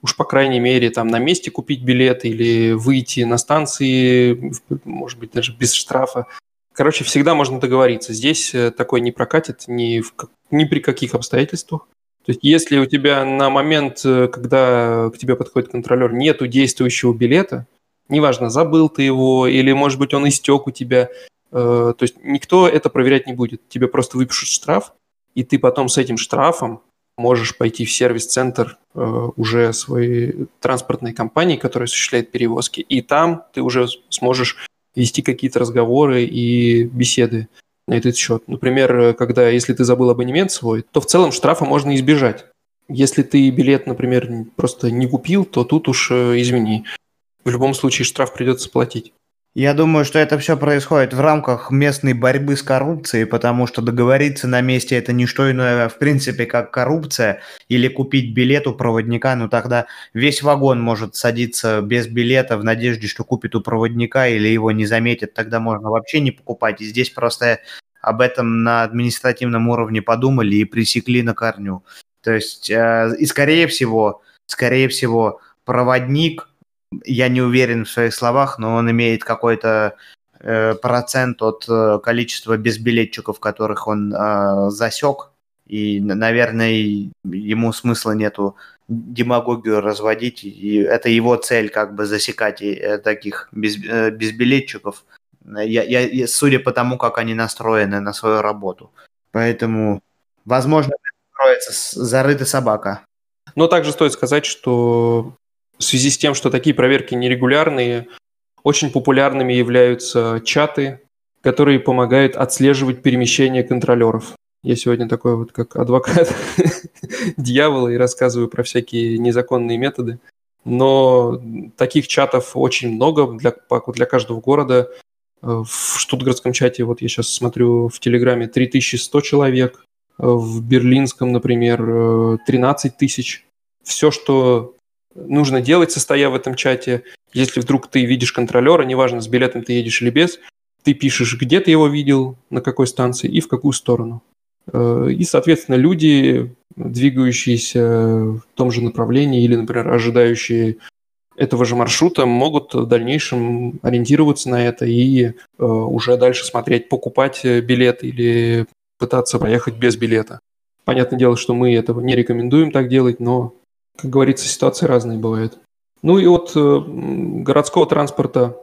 уж по крайней мере там на месте купить билет или выйти на станции, может быть, даже без штрафа. Короче, всегда можно договориться. Здесь э, такой не прокатит ни, в, ни при каких обстоятельствах. То есть, если у тебя на момент, э, когда к тебе подходит контролер, нету действующего билета, неважно, забыл ты его, или, может быть, он истек у тебя. Э, то есть никто это проверять не будет. Тебе просто выпишут штраф, и ты потом с этим штрафом можешь пойти в сервис-центр э, уже своей транспортной компании, которая осуществляет перевозки, и там ты уже сможешь вести какие-то разговоры и беседы на этот счет. Например, когда, если ты забыл абонемент свой, то в целом штрафа можно избежать. Если ты билет, например, просто не купил, то тут уж э, извини в любом случае штраф придется платить. Я думаю, что это все происходит в рамках местной борьбы с коррупцией, потому что договориться на месте это не что иное, в принципе, как коррупция, или купить билет у проводника, ну тогда весь вагон может садиться без билета в надежде, что купит у проводника или его не заметят, тогда можно вообще не покупать. И здесь просто об этом на административном уровне подумали и пресекли на корню. То есть, э, и скорее всего, скорее всего, проводник – я не уверен в своих словах, но он имеет какой-то э, процент от э, количества безбилетчиков, которых он э, засек. И, наверное, ему смысла нету демагогию разводить. И это его цель, как бы засекать и, э, таких без, э, безбилетчиков. Я, я, судя по тому, как они настроены на свою работу. Поэтому, возможно, кроется зарыта собака. Но также стоит сказать, что в связи с тем, что такие проверки нерегулярные, очень популярными являются чаты, которые помогают отслеживать перемещение контролеров. Я сегодня такой вот как адвокат дьявола и рассказываю про всякие незаконные методы. Но таких чатов очень много для, для каждого города. В штутгартском чате, вот я сейчас смотрю в Телеграме, 3100 человек. в берлинском, например, 13 тысяч. Все, что нужно делать, состоя в этом чате, если вдруг ты видишь контролера, неважно, с билетом ты едешь или без, ты пишешь, где ты его видел, на какой станции и в какую сторону. Э, и, соответственно, люди, двигающиеся в том же направлении или, например, ожидающие этого же маршрута, могут в дальнейшем ориентироваться на это и э, уже дальше смотреть, покупать билет или пытаться проехать без билета. Понятное дело, что мы этого не рекомендуем так делать, но, как говорится, ситуации разные бывают. Ну и от э, городского транспорта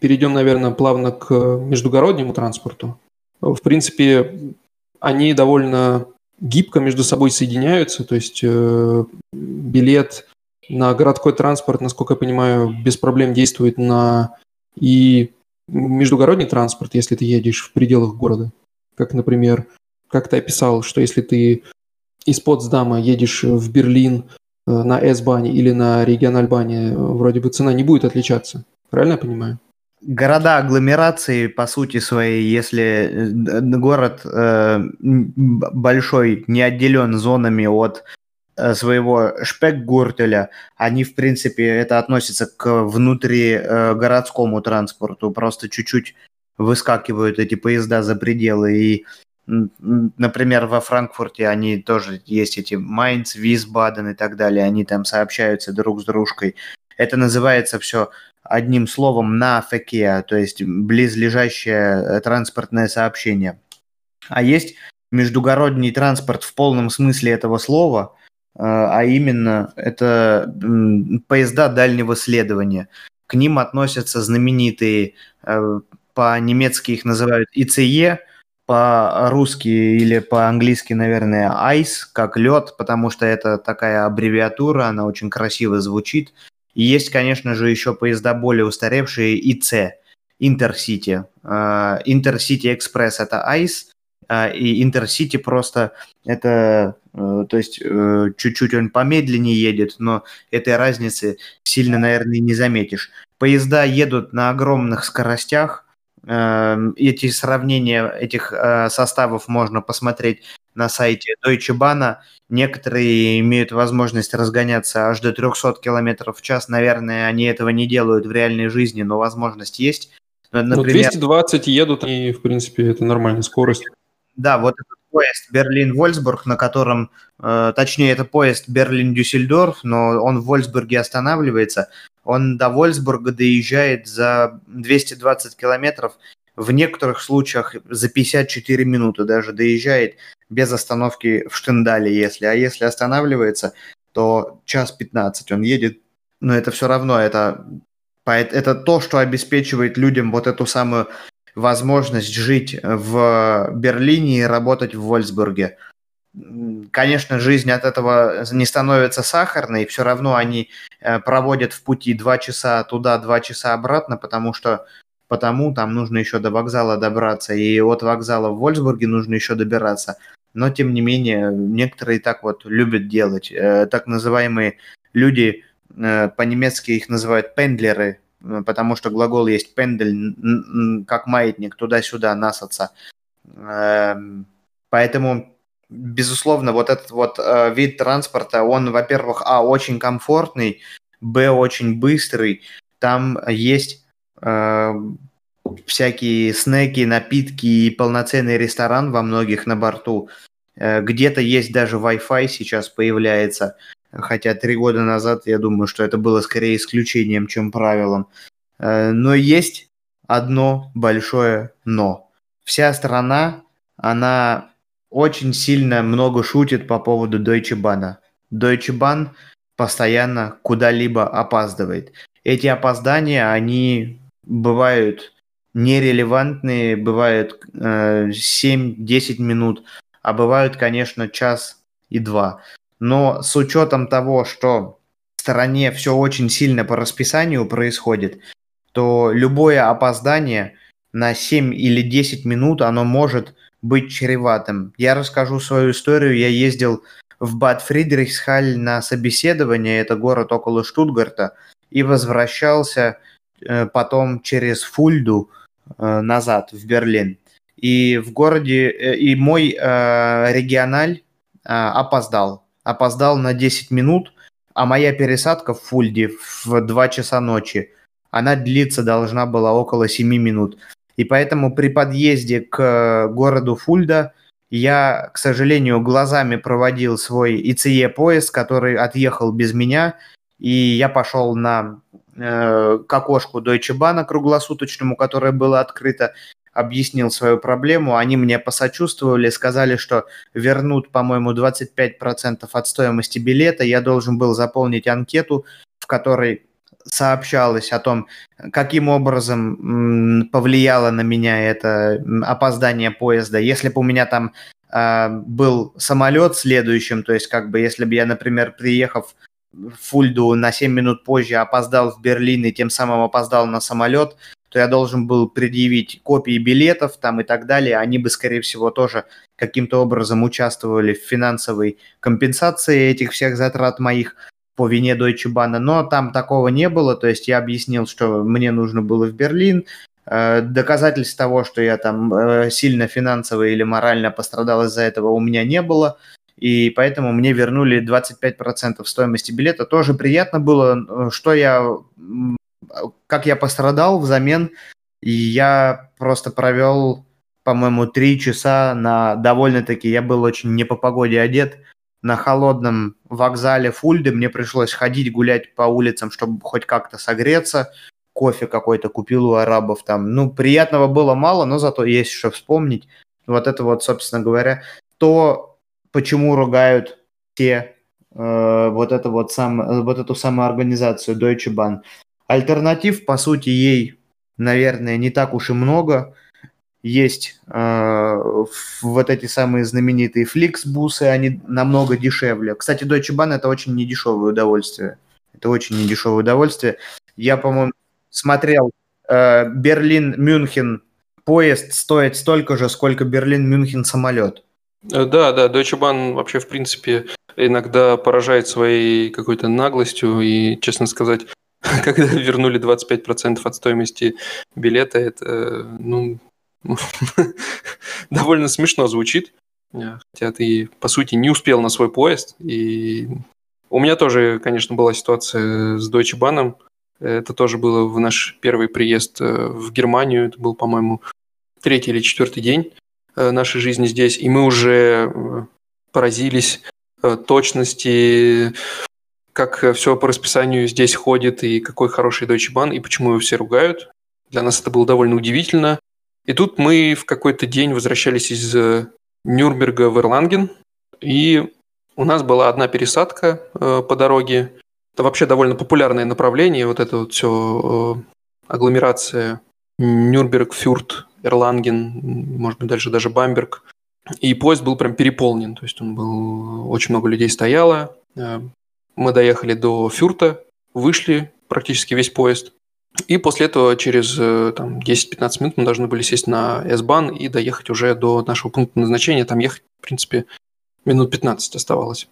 перейдем, наверное, плавно к междугороднему транспорту. В принципе, они довольно гибко между собой соединяются, то есть э, билет на городской транспорт, насколько я понимаю, без проблем действует на и междугородний транспорт, если ты едешь в пределах города. Как, например, как ты описал, что если ты из Потсдама едешь в Берлин э, на S-бане или на региональбане, вроде бы цена не будет отличаться. Правильно я понимаю? города агломерации по сути своей, если э, город э, большой не отделен зонами от э, своего шпекгуртеля, они, в принципе, это относится к внутри э, городскому транспорту, просто чуть-чуть выскакивают эти поезда за пределы. И, например, во Франкфурте они тоже есть эти Майнц, Висбаден и так далее, они там сообщаются друг с дружкой. Это называется все одним словом на феке, то есть близлежащее э, транспортное сообщение. А есть междугородний транспорт в полном смысле этого слова, э, а именно это поезда дальнего следования. К ним относятся знаменитые, э, по-немецки их называют ИЦЕ, по-русски или по-английски, наверное, ICE, как лед, потому что это такая аббревиатура, она очень красиво звучит. И есть, конечно же, еще поезда более устаревшие ИЦ, InterCity. А, InterCity Express это ICE, а, и InterCity просто это, э, то есть э, чуть-чуть он помедленнее едет, но этой разницы сильно, наверное, не заметишь. Поезда едут на огромных скоростях, эти сравнения этих э, составов можно посмотреть на сайте Deutsche Bahn. Некоторые имеют возможность разгоняться аж до 300 км в час. Наверное, они этого не делают в реальной жизни, но возможность есть. Ну, например, ну, 220 едут, и, в принципе, это нормальная скорость. Да, вот этот поезд Берлин-Вольсбург, на котором, э, точнее, это поезд Берлин-Дюссельдорф, но он в Вольсбурге останавливается. Он до Вольсбурга доезжает за 220 километров в некоторых случаях за 54 минуты даже доезжает без остановки в Штендале, если. А если останавливается, то час 15 он едет. Но это все равно, это, это то, что обеспечивает людям вот эту самую возможность жить в Берлине и работать в Вольсбурге. Конечно, жизнь от этого не становится сахарной, все равно они проводят в пути два часа туда, два часа обратно, потому что потому там нужно еще до вокзала добраться, и от вокзала в Вольсбурге нужно еще добираться. Но, тем не менее, некоторые так вот любят делать. Э, так называемые люди, э, по-немецки их называют пендлеры, э, потому что глагол есть пендель, как маятник, туда-сюда насаться. Э, поэтому, безусловно, вот этот вот э, вид транспорта, он, во-первых, а, очень комфортный, б, очень быстрый, там есть э, всякие снеки, напитки и полноценный ресторан во многих на борту. Э, где-то есть даже Wi-Fi сейчас появляется, хотя три года назад я думаю, что это было скорее исключением, чем правилом. Э, но есть одно большое но. Вся страна, она очень сильно много шутит по поводу Deutsche Bahn. Deutsche Bahn постоянно куда-либо опаздывает. Эти опоздания, они бывают нерелевантные, бывают э, 7-10 минут, а бывают, конечно, час и два. Но с учетом того, что в стороне все очень сильно по расписанию происходит, то любое опоздание на 7 или 10 минут, оно может быть чреватым. Я расскажу свою историю. Я ездил в Бад Фридрихсхаль на собеседование, это город около Штутгарта, и возвращался э, потом через Фульду э, назад в Берлин. и в городе, э, и мой э, региональ э, опоздал. Опоздал на 10 минут, а моя пересадка в Фульде в 2 часа ночи, она длиться должна была около 7 минут. И поэтому при подъезде к городу Фульда я, к сожалению, глазами проводил свой ИЦЕ-поезд, который отъехал без меня, и я пошел на э, к окошку Deutsche Bahn круглосуточному, которое было открыто, объяснил свою проблему, они мне посочувствовали, сказали, что вернут, по-моему, 25% от стоимости билета, я должен был заполнить анкету, в которой сообщалось о том, каким образом повлияло на меня это опоздание поезда. Если бы у меня там э, был самолет следующим, то есть как бы если бы я, например, приехав в Фульду на 7 минут позже опоздал в Берлин и тем самым опоздал на самолет, то я должен был предъявить копии билетов там и так далее. Они бы, скорее всего, тоже каким-то образом участвовали в финансовой компенсации этих всех затрат моих по вине Deutsche Bahn, но там такого не было, то есть я объяснил, что мне нужно было в Берлин, э, доказательств того, что я там э, сильно финансово или морально пострадал из-за этого у меня не было, и поэтому мне вернули 25% стоимости билета. Тоже приятно было, что я, как я пострадал взамен, я просто провел, по-моему, три часа на довольно-таки, я был очень не по погоде одет, на холодном вокзале Фульды мне пришлось ходить, гулять по улицам, чтобы хоть как-то согреться. Кофе какой-то купил у арабов там. Ну, приятного было мало, но зато есть что вспомнить. Вот это вот, собственно говоря, то, почему ругают те э, вот, это вот, сам, вот эту самую организацию Deutsche Bahn. Альтернатив, по сути, ей, наверное, не так уж и много есть э, вот эти самые знаменитые фликсбусы, они намного дешевле. Кстати, Deutsche Bahn это очень недешевое удовольствие. Это очень недешевое удовольствие. Я, по-моему, смотрел э, Берлин-Мюнхен поезд стоит столько же, сколько Берлин-Мюнхен самолет. Э, да, да, Deutsche Bahn вообще, в принципе, иногда поражает своей какой-то наглостью. И, честно сказать, когда вернули 25% от стоимости билета, это, ну, довольно смешно звучит, хотя ты, по сути, не успел на свой поезд. И у меня тоже, конечно, была ситуация с Deutsche Bahn. Это тоже было в наш первый приезд э, в Германию. Это был, по-моему, третий или четвертый день э, нашей жизни здесь. И мы уже э, поразились точности, как все по расписанию здесь ходит, и какой хороший Deutsche Bahn, и почему его все ругают. Для нас это было довольно удивительно. И тут мы в какой-то день возвращались из э, Нюрнберга в Эрланген, и у нас была одна пересадка э, по дороге. Это вообще довольно популярное направление, вот это вот все э, агломерация Нюрнберг, Фюрт, Эрланген, может быть, дальше даже Бамберг. И поезд был прям переполнен, то есть он был, очень много людей стояло. Э, мы доехали до Фюрта, вышли практически весь поезд. И после этого через э, там, 10-15 минут мы должны были сесть на S-Bahn и доехать уже до нашего пункта назначения. Там ехать, в принципе, минут 15 оставалось.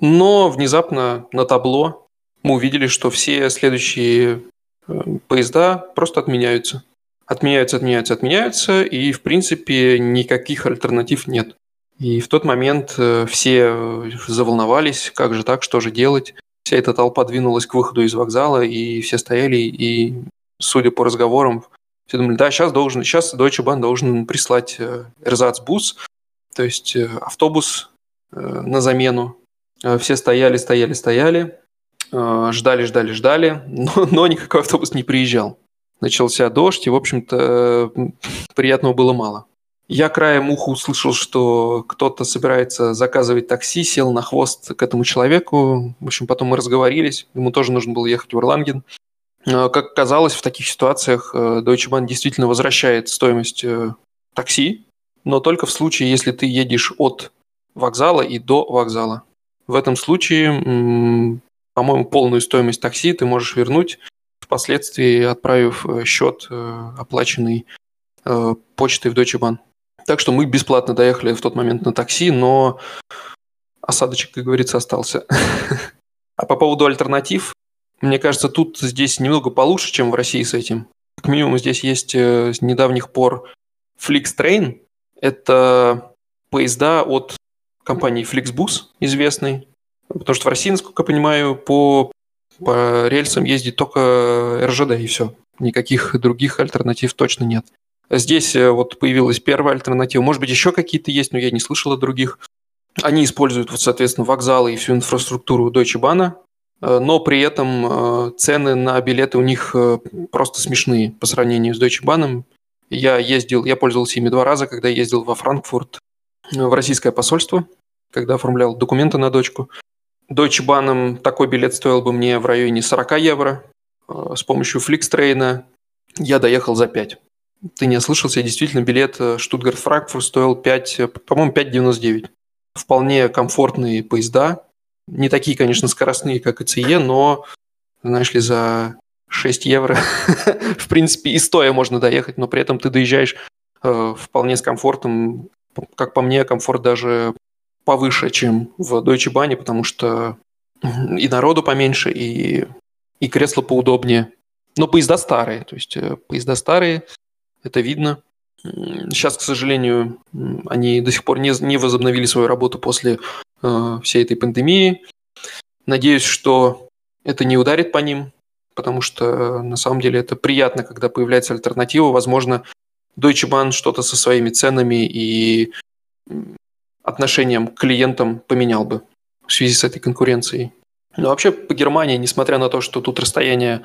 Но внезапно на табло мы увидели, что все следующие э, поезда просто отменяются. Отменяются, отменяются, отменяются, и, в принципе, никаких альтернатив нет. И в тот момент э, все заволновались, как же так, что же делать вся эта толпа двинулась к выходу из вокзала, и все стояли, и, судя по разговорам, все думали, да, сейчас должен, сейчас Deutsche Bahn должен прислать э, эрзацбус, то есть э, автобус э, на замену. Все стояли, стояли, стояли, ждали, ждали, ждали, но, но никакой автобус не приезжал. Начался дождь, и, в общем-то, приятного было мало. Я краем уха услышал, что кто-то собирается заказывать такси, сел на хвост к этому человеку. В общем, потом мы разговорились. Ему тоже нужно было ехать в Ирланген. Как оказалось, в таких ситуациях э, Deutsche Bahn действительно возвращает стоимость э, такси, но только в случае, если ты едешь от вокзала и до вокзала. В этом случае, по-моему, полную стоимость такси ты можешь вернуть, впоследствии отправив э, счет, оплаченный почтой в Deutsche Bahn. Так что мы бесплатно доехали в тот момент на такси, но осадочек, как говорится, остался. А по поводу альтернатив, мне кажется, тут здесь немного получше, чем в России с этим. Как минимум здесь есть э, с недавних пор Flixtrain, Это поезда от компании Flixbus, известной. Потому что в России, насколько я понимаю, по, по рельсам ездит только РЖД и все. Никаких других альтернатив точно нет. Здесь э, вот появилась первая альтернатива. Может быть, еще какие-то есть, но я не слышал о других. Они используют, вот, соответственно, вокзалы и всю инфраструктуру Deutsche Bahn, э, но при этом э, цены на билеты у них просто смешные по сравнению с Deutsche Bahn. Я ездил, я пользовался ими два раза, когда ездил во Франкфурт в российское посольство, когда оформлял документы на дочку. Deutsche Bahn такой билет стоил бы мне в районе 40 евро. С помощью Flixtrain я доехал за 5 ты не ослышался, действительно билет э, Штутгарт-Франкфурт стоил 5, э, по-моему, 5,99. Вполне комфортные поезда. Не такие, конечно, скоростные, как ИЦЕ, но, знаешь ли, за 6 евро, в принципе, и стоя можно доехать, но при этом ты доезжаешь э, вполне с комфортом. Как по мне, комфорт даже повыше, чем в Deutsche Bahn, потому что и народу поменьше, и, и кресло поудобнее. Но поезда старые, то есть поезда старые, это видно. Сейчас, к сожалению, они до сих пор не, не возобновили свою работу после э, всей этой пандемии. Надеюсь, что это не ударит по ним, потому что э, на самом деле это приятно, когда появляется альтернатива. Возможно, Deutsche Bahn что-то со своими ценами и отношением к клиентам поменял бы в связи с этой конкуренцией. Но вообще по Германии, несмотря на то, что тут расстояния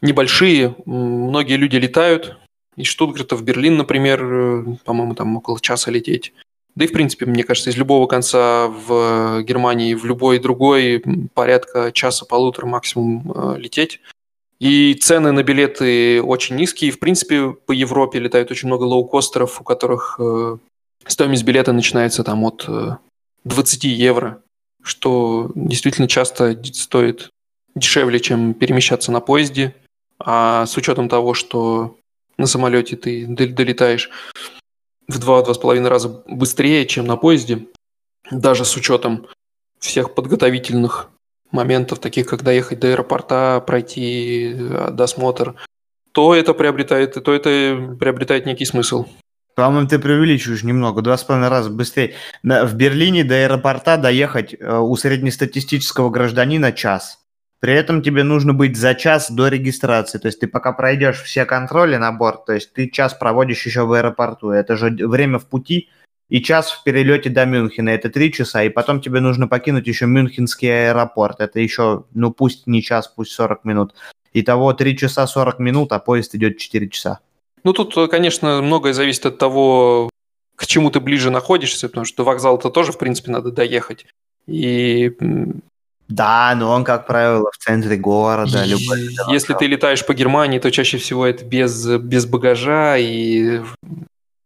небольшие, многие люди летают, из Штутгарта в Берлин, например, э, по-моему, там около часа лететь. Да и, в принципе, мне кажется, из любого конца в Германии в любой другой порядка часа-полутора максимум э, лететь. И цены на билеты очень низкие. В принципе, по Европе летают очень много лоукостеров, у которых э, стоимость билета начинается там от 20 евро, что действительно часто стоит дешевле, чем перемещаться на поезде. А с учетом того, что на самолете ты долетаешь в два-два с половиной раза быстрее, чем на поезде, даже с учетом всех подготовительных моментов, таких как доехать до аэропорта, пройти э, досмотр, то это приобретает, то это приобретает некий смысл. По-моему, ты преувеличиваешь немного, два с половиной раза быстрее. В Берлине до аэропорта доехать э, у среднестатистического гражданина час – при этом тебе нужно быть за час до регистрации. То есть ты пока пройдешь все контроли на борт, то есть ты час проводишь еще в аэропорту. Это же время в пути и час в перелете до Мюнхена. Это три часа. И потом тебе нужно покинуть еще Мюнхенский аэропорт. Это еще, ну пусть не час, пусть 40 минут. Итого 3 часа 40 минут, а поезд идет 4 часа. Ну, тут, конечно, многое зависит от того, к чему ты ближе находишься, потому что вокзал-то тоже, в принципе, надо доехать. И да, но он, как правило, в центре города. Если ты летаешь по Германии, то чаще всего это без, без багажа, и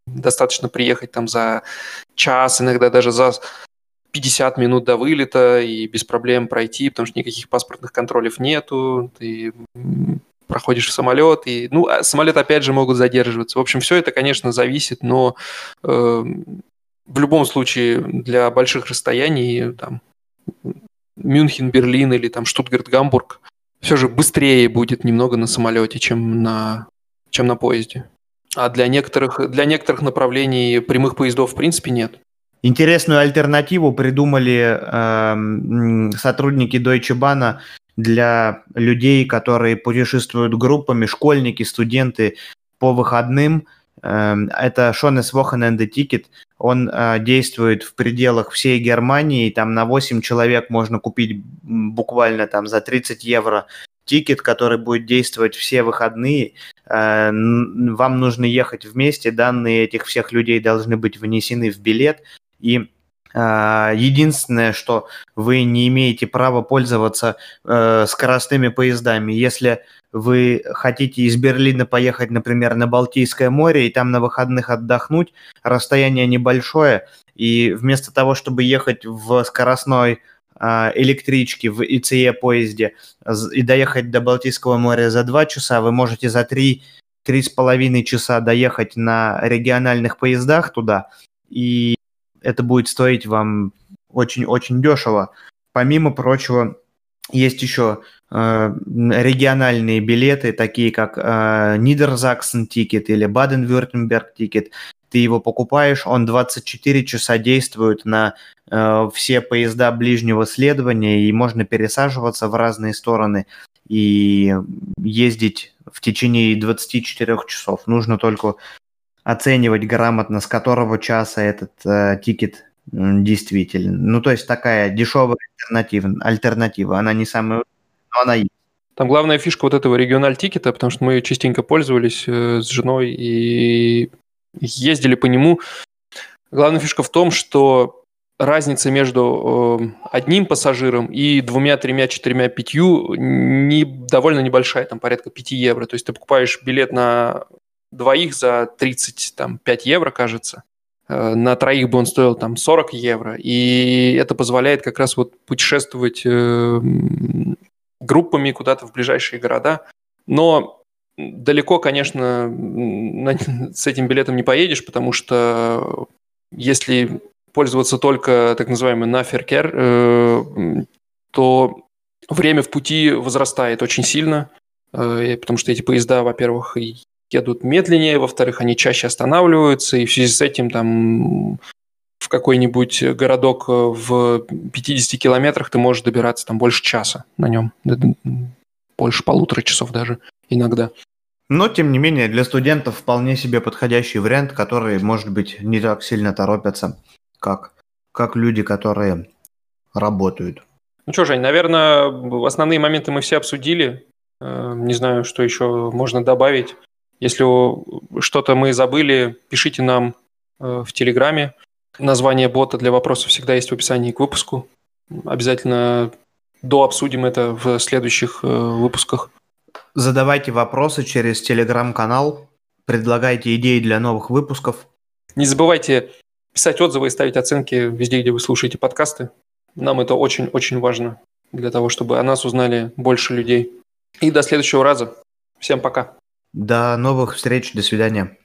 достаточно приехать там за час, иногда даже за 50 минут до вылета, и без проблем пройти, потому что никаких паспортных контролев нету, ты проходишь в самолет, и, ну, а самолет опять же могут задерживаться. В общем, все это, конечно, зависит, но э, в любом случае для больших расстояний там Мюнхен, Берлин или там Штутгарт, Гамбург все же быстрее будет немного на самолете, чем на, чем на поезде. А для некоторых, для некоторых направлений прямых поездов в принципе нет. Интересную альтернативу придумали э, сотрудники Deutsche Bahn для людей, которые путешествуют группами, школьники, студенты по выходным. Эм, это Шонес Wochenende Ticket. Он э, действует в пределах всей Германии. Там на 8 человек можно купить буквально там за 30 евро тикет, который будет действовать все выходные. Э, вам нужно ехать вместе. Данные этих всех людей должны быть внесены в билет. И Единственное, что вы не имеете права пользоваться скоростными поездами. Если вы хотите из Берлина поехать, например, на Балтийское море и там на выходных отдохнуть, расстояние небольшое, и вместо того, чтобы ехать в скоростной э, электричке, в ИЦЕ поезде и доехать до Балтийского моря за 2 часа, вы можете за 3 три с половиной часа доехать на региональных поездах туда, и это будет стоить вам очень-очень дешево. Помимо прочего, есть еще э, региональные билеты, такие как э, Niedersachsen Ticket или Baden-Württemberg Ticket. ты его покупаешь, он 24 часа действует на э, все поезда ближнего следования, и можно пересаживаться в разные стороны и ездить в течение 24 часов. Нужно только оценивать грамотно, с которого часа этот э, Ticket действительно. Ну, то есть такая дешевая альтернатива. альтернатива. Она не самая, но она есть. Там главная фишка вот этого региональ-тикета, потому что мы частенько пользовались э, с женой и ездили по нему. Главная фишка в том, что разница между э, одним пассажиром и двумя, тремя, четырьмя, пятью не, довольно небольшая, там порядка 5 евро. То есть ты покупаешь билет на двоих за 35 евро, кажется. Э, на троих бы он стоил там 40 евро. И это позволяет как раз вот путешествовать э, группами куда-то в ближайшие города. Но далеко, конечно, с этим билетом не поедешь, потому что если пользоваться только так называемый наферкер, э, то время в пути возрастает очень сильно, потому что эти поезда, во-первых, едут медленнее, во-вторых, они чаще останавливаются, и в связи с этим там в какой-нибудь городок в 50 километрах ты можешь добираться там больше часа на нем, больше полутора часов даже иногда. Но, тем не менее, для студентов вполне себе подходящий вариант, который, может быть, не так сильно торопятся, как, как люди, которые работают. Ну что, Жень, наверное, основные моменты мы все обсудили. Э, не знаю, что еще можно добавить. Если что-то мы забыли, пишите нам э, в Телеграме. Название бота для вопросов всегда есть в описании к выпуску. Обязательно дообсудим это в следующих э, выпусках. Задавайте вопросы через телеграм-канал, предлагайте идеи для новых выпусков. Не забывайте писать отзывы и ставить оценки везде, где вы слушаете подкасты. Нам это очень-очень важно для того, чтобы о нас узнали больше людей. И до следующего раза. Всем пока. До новых встреч. До свидания.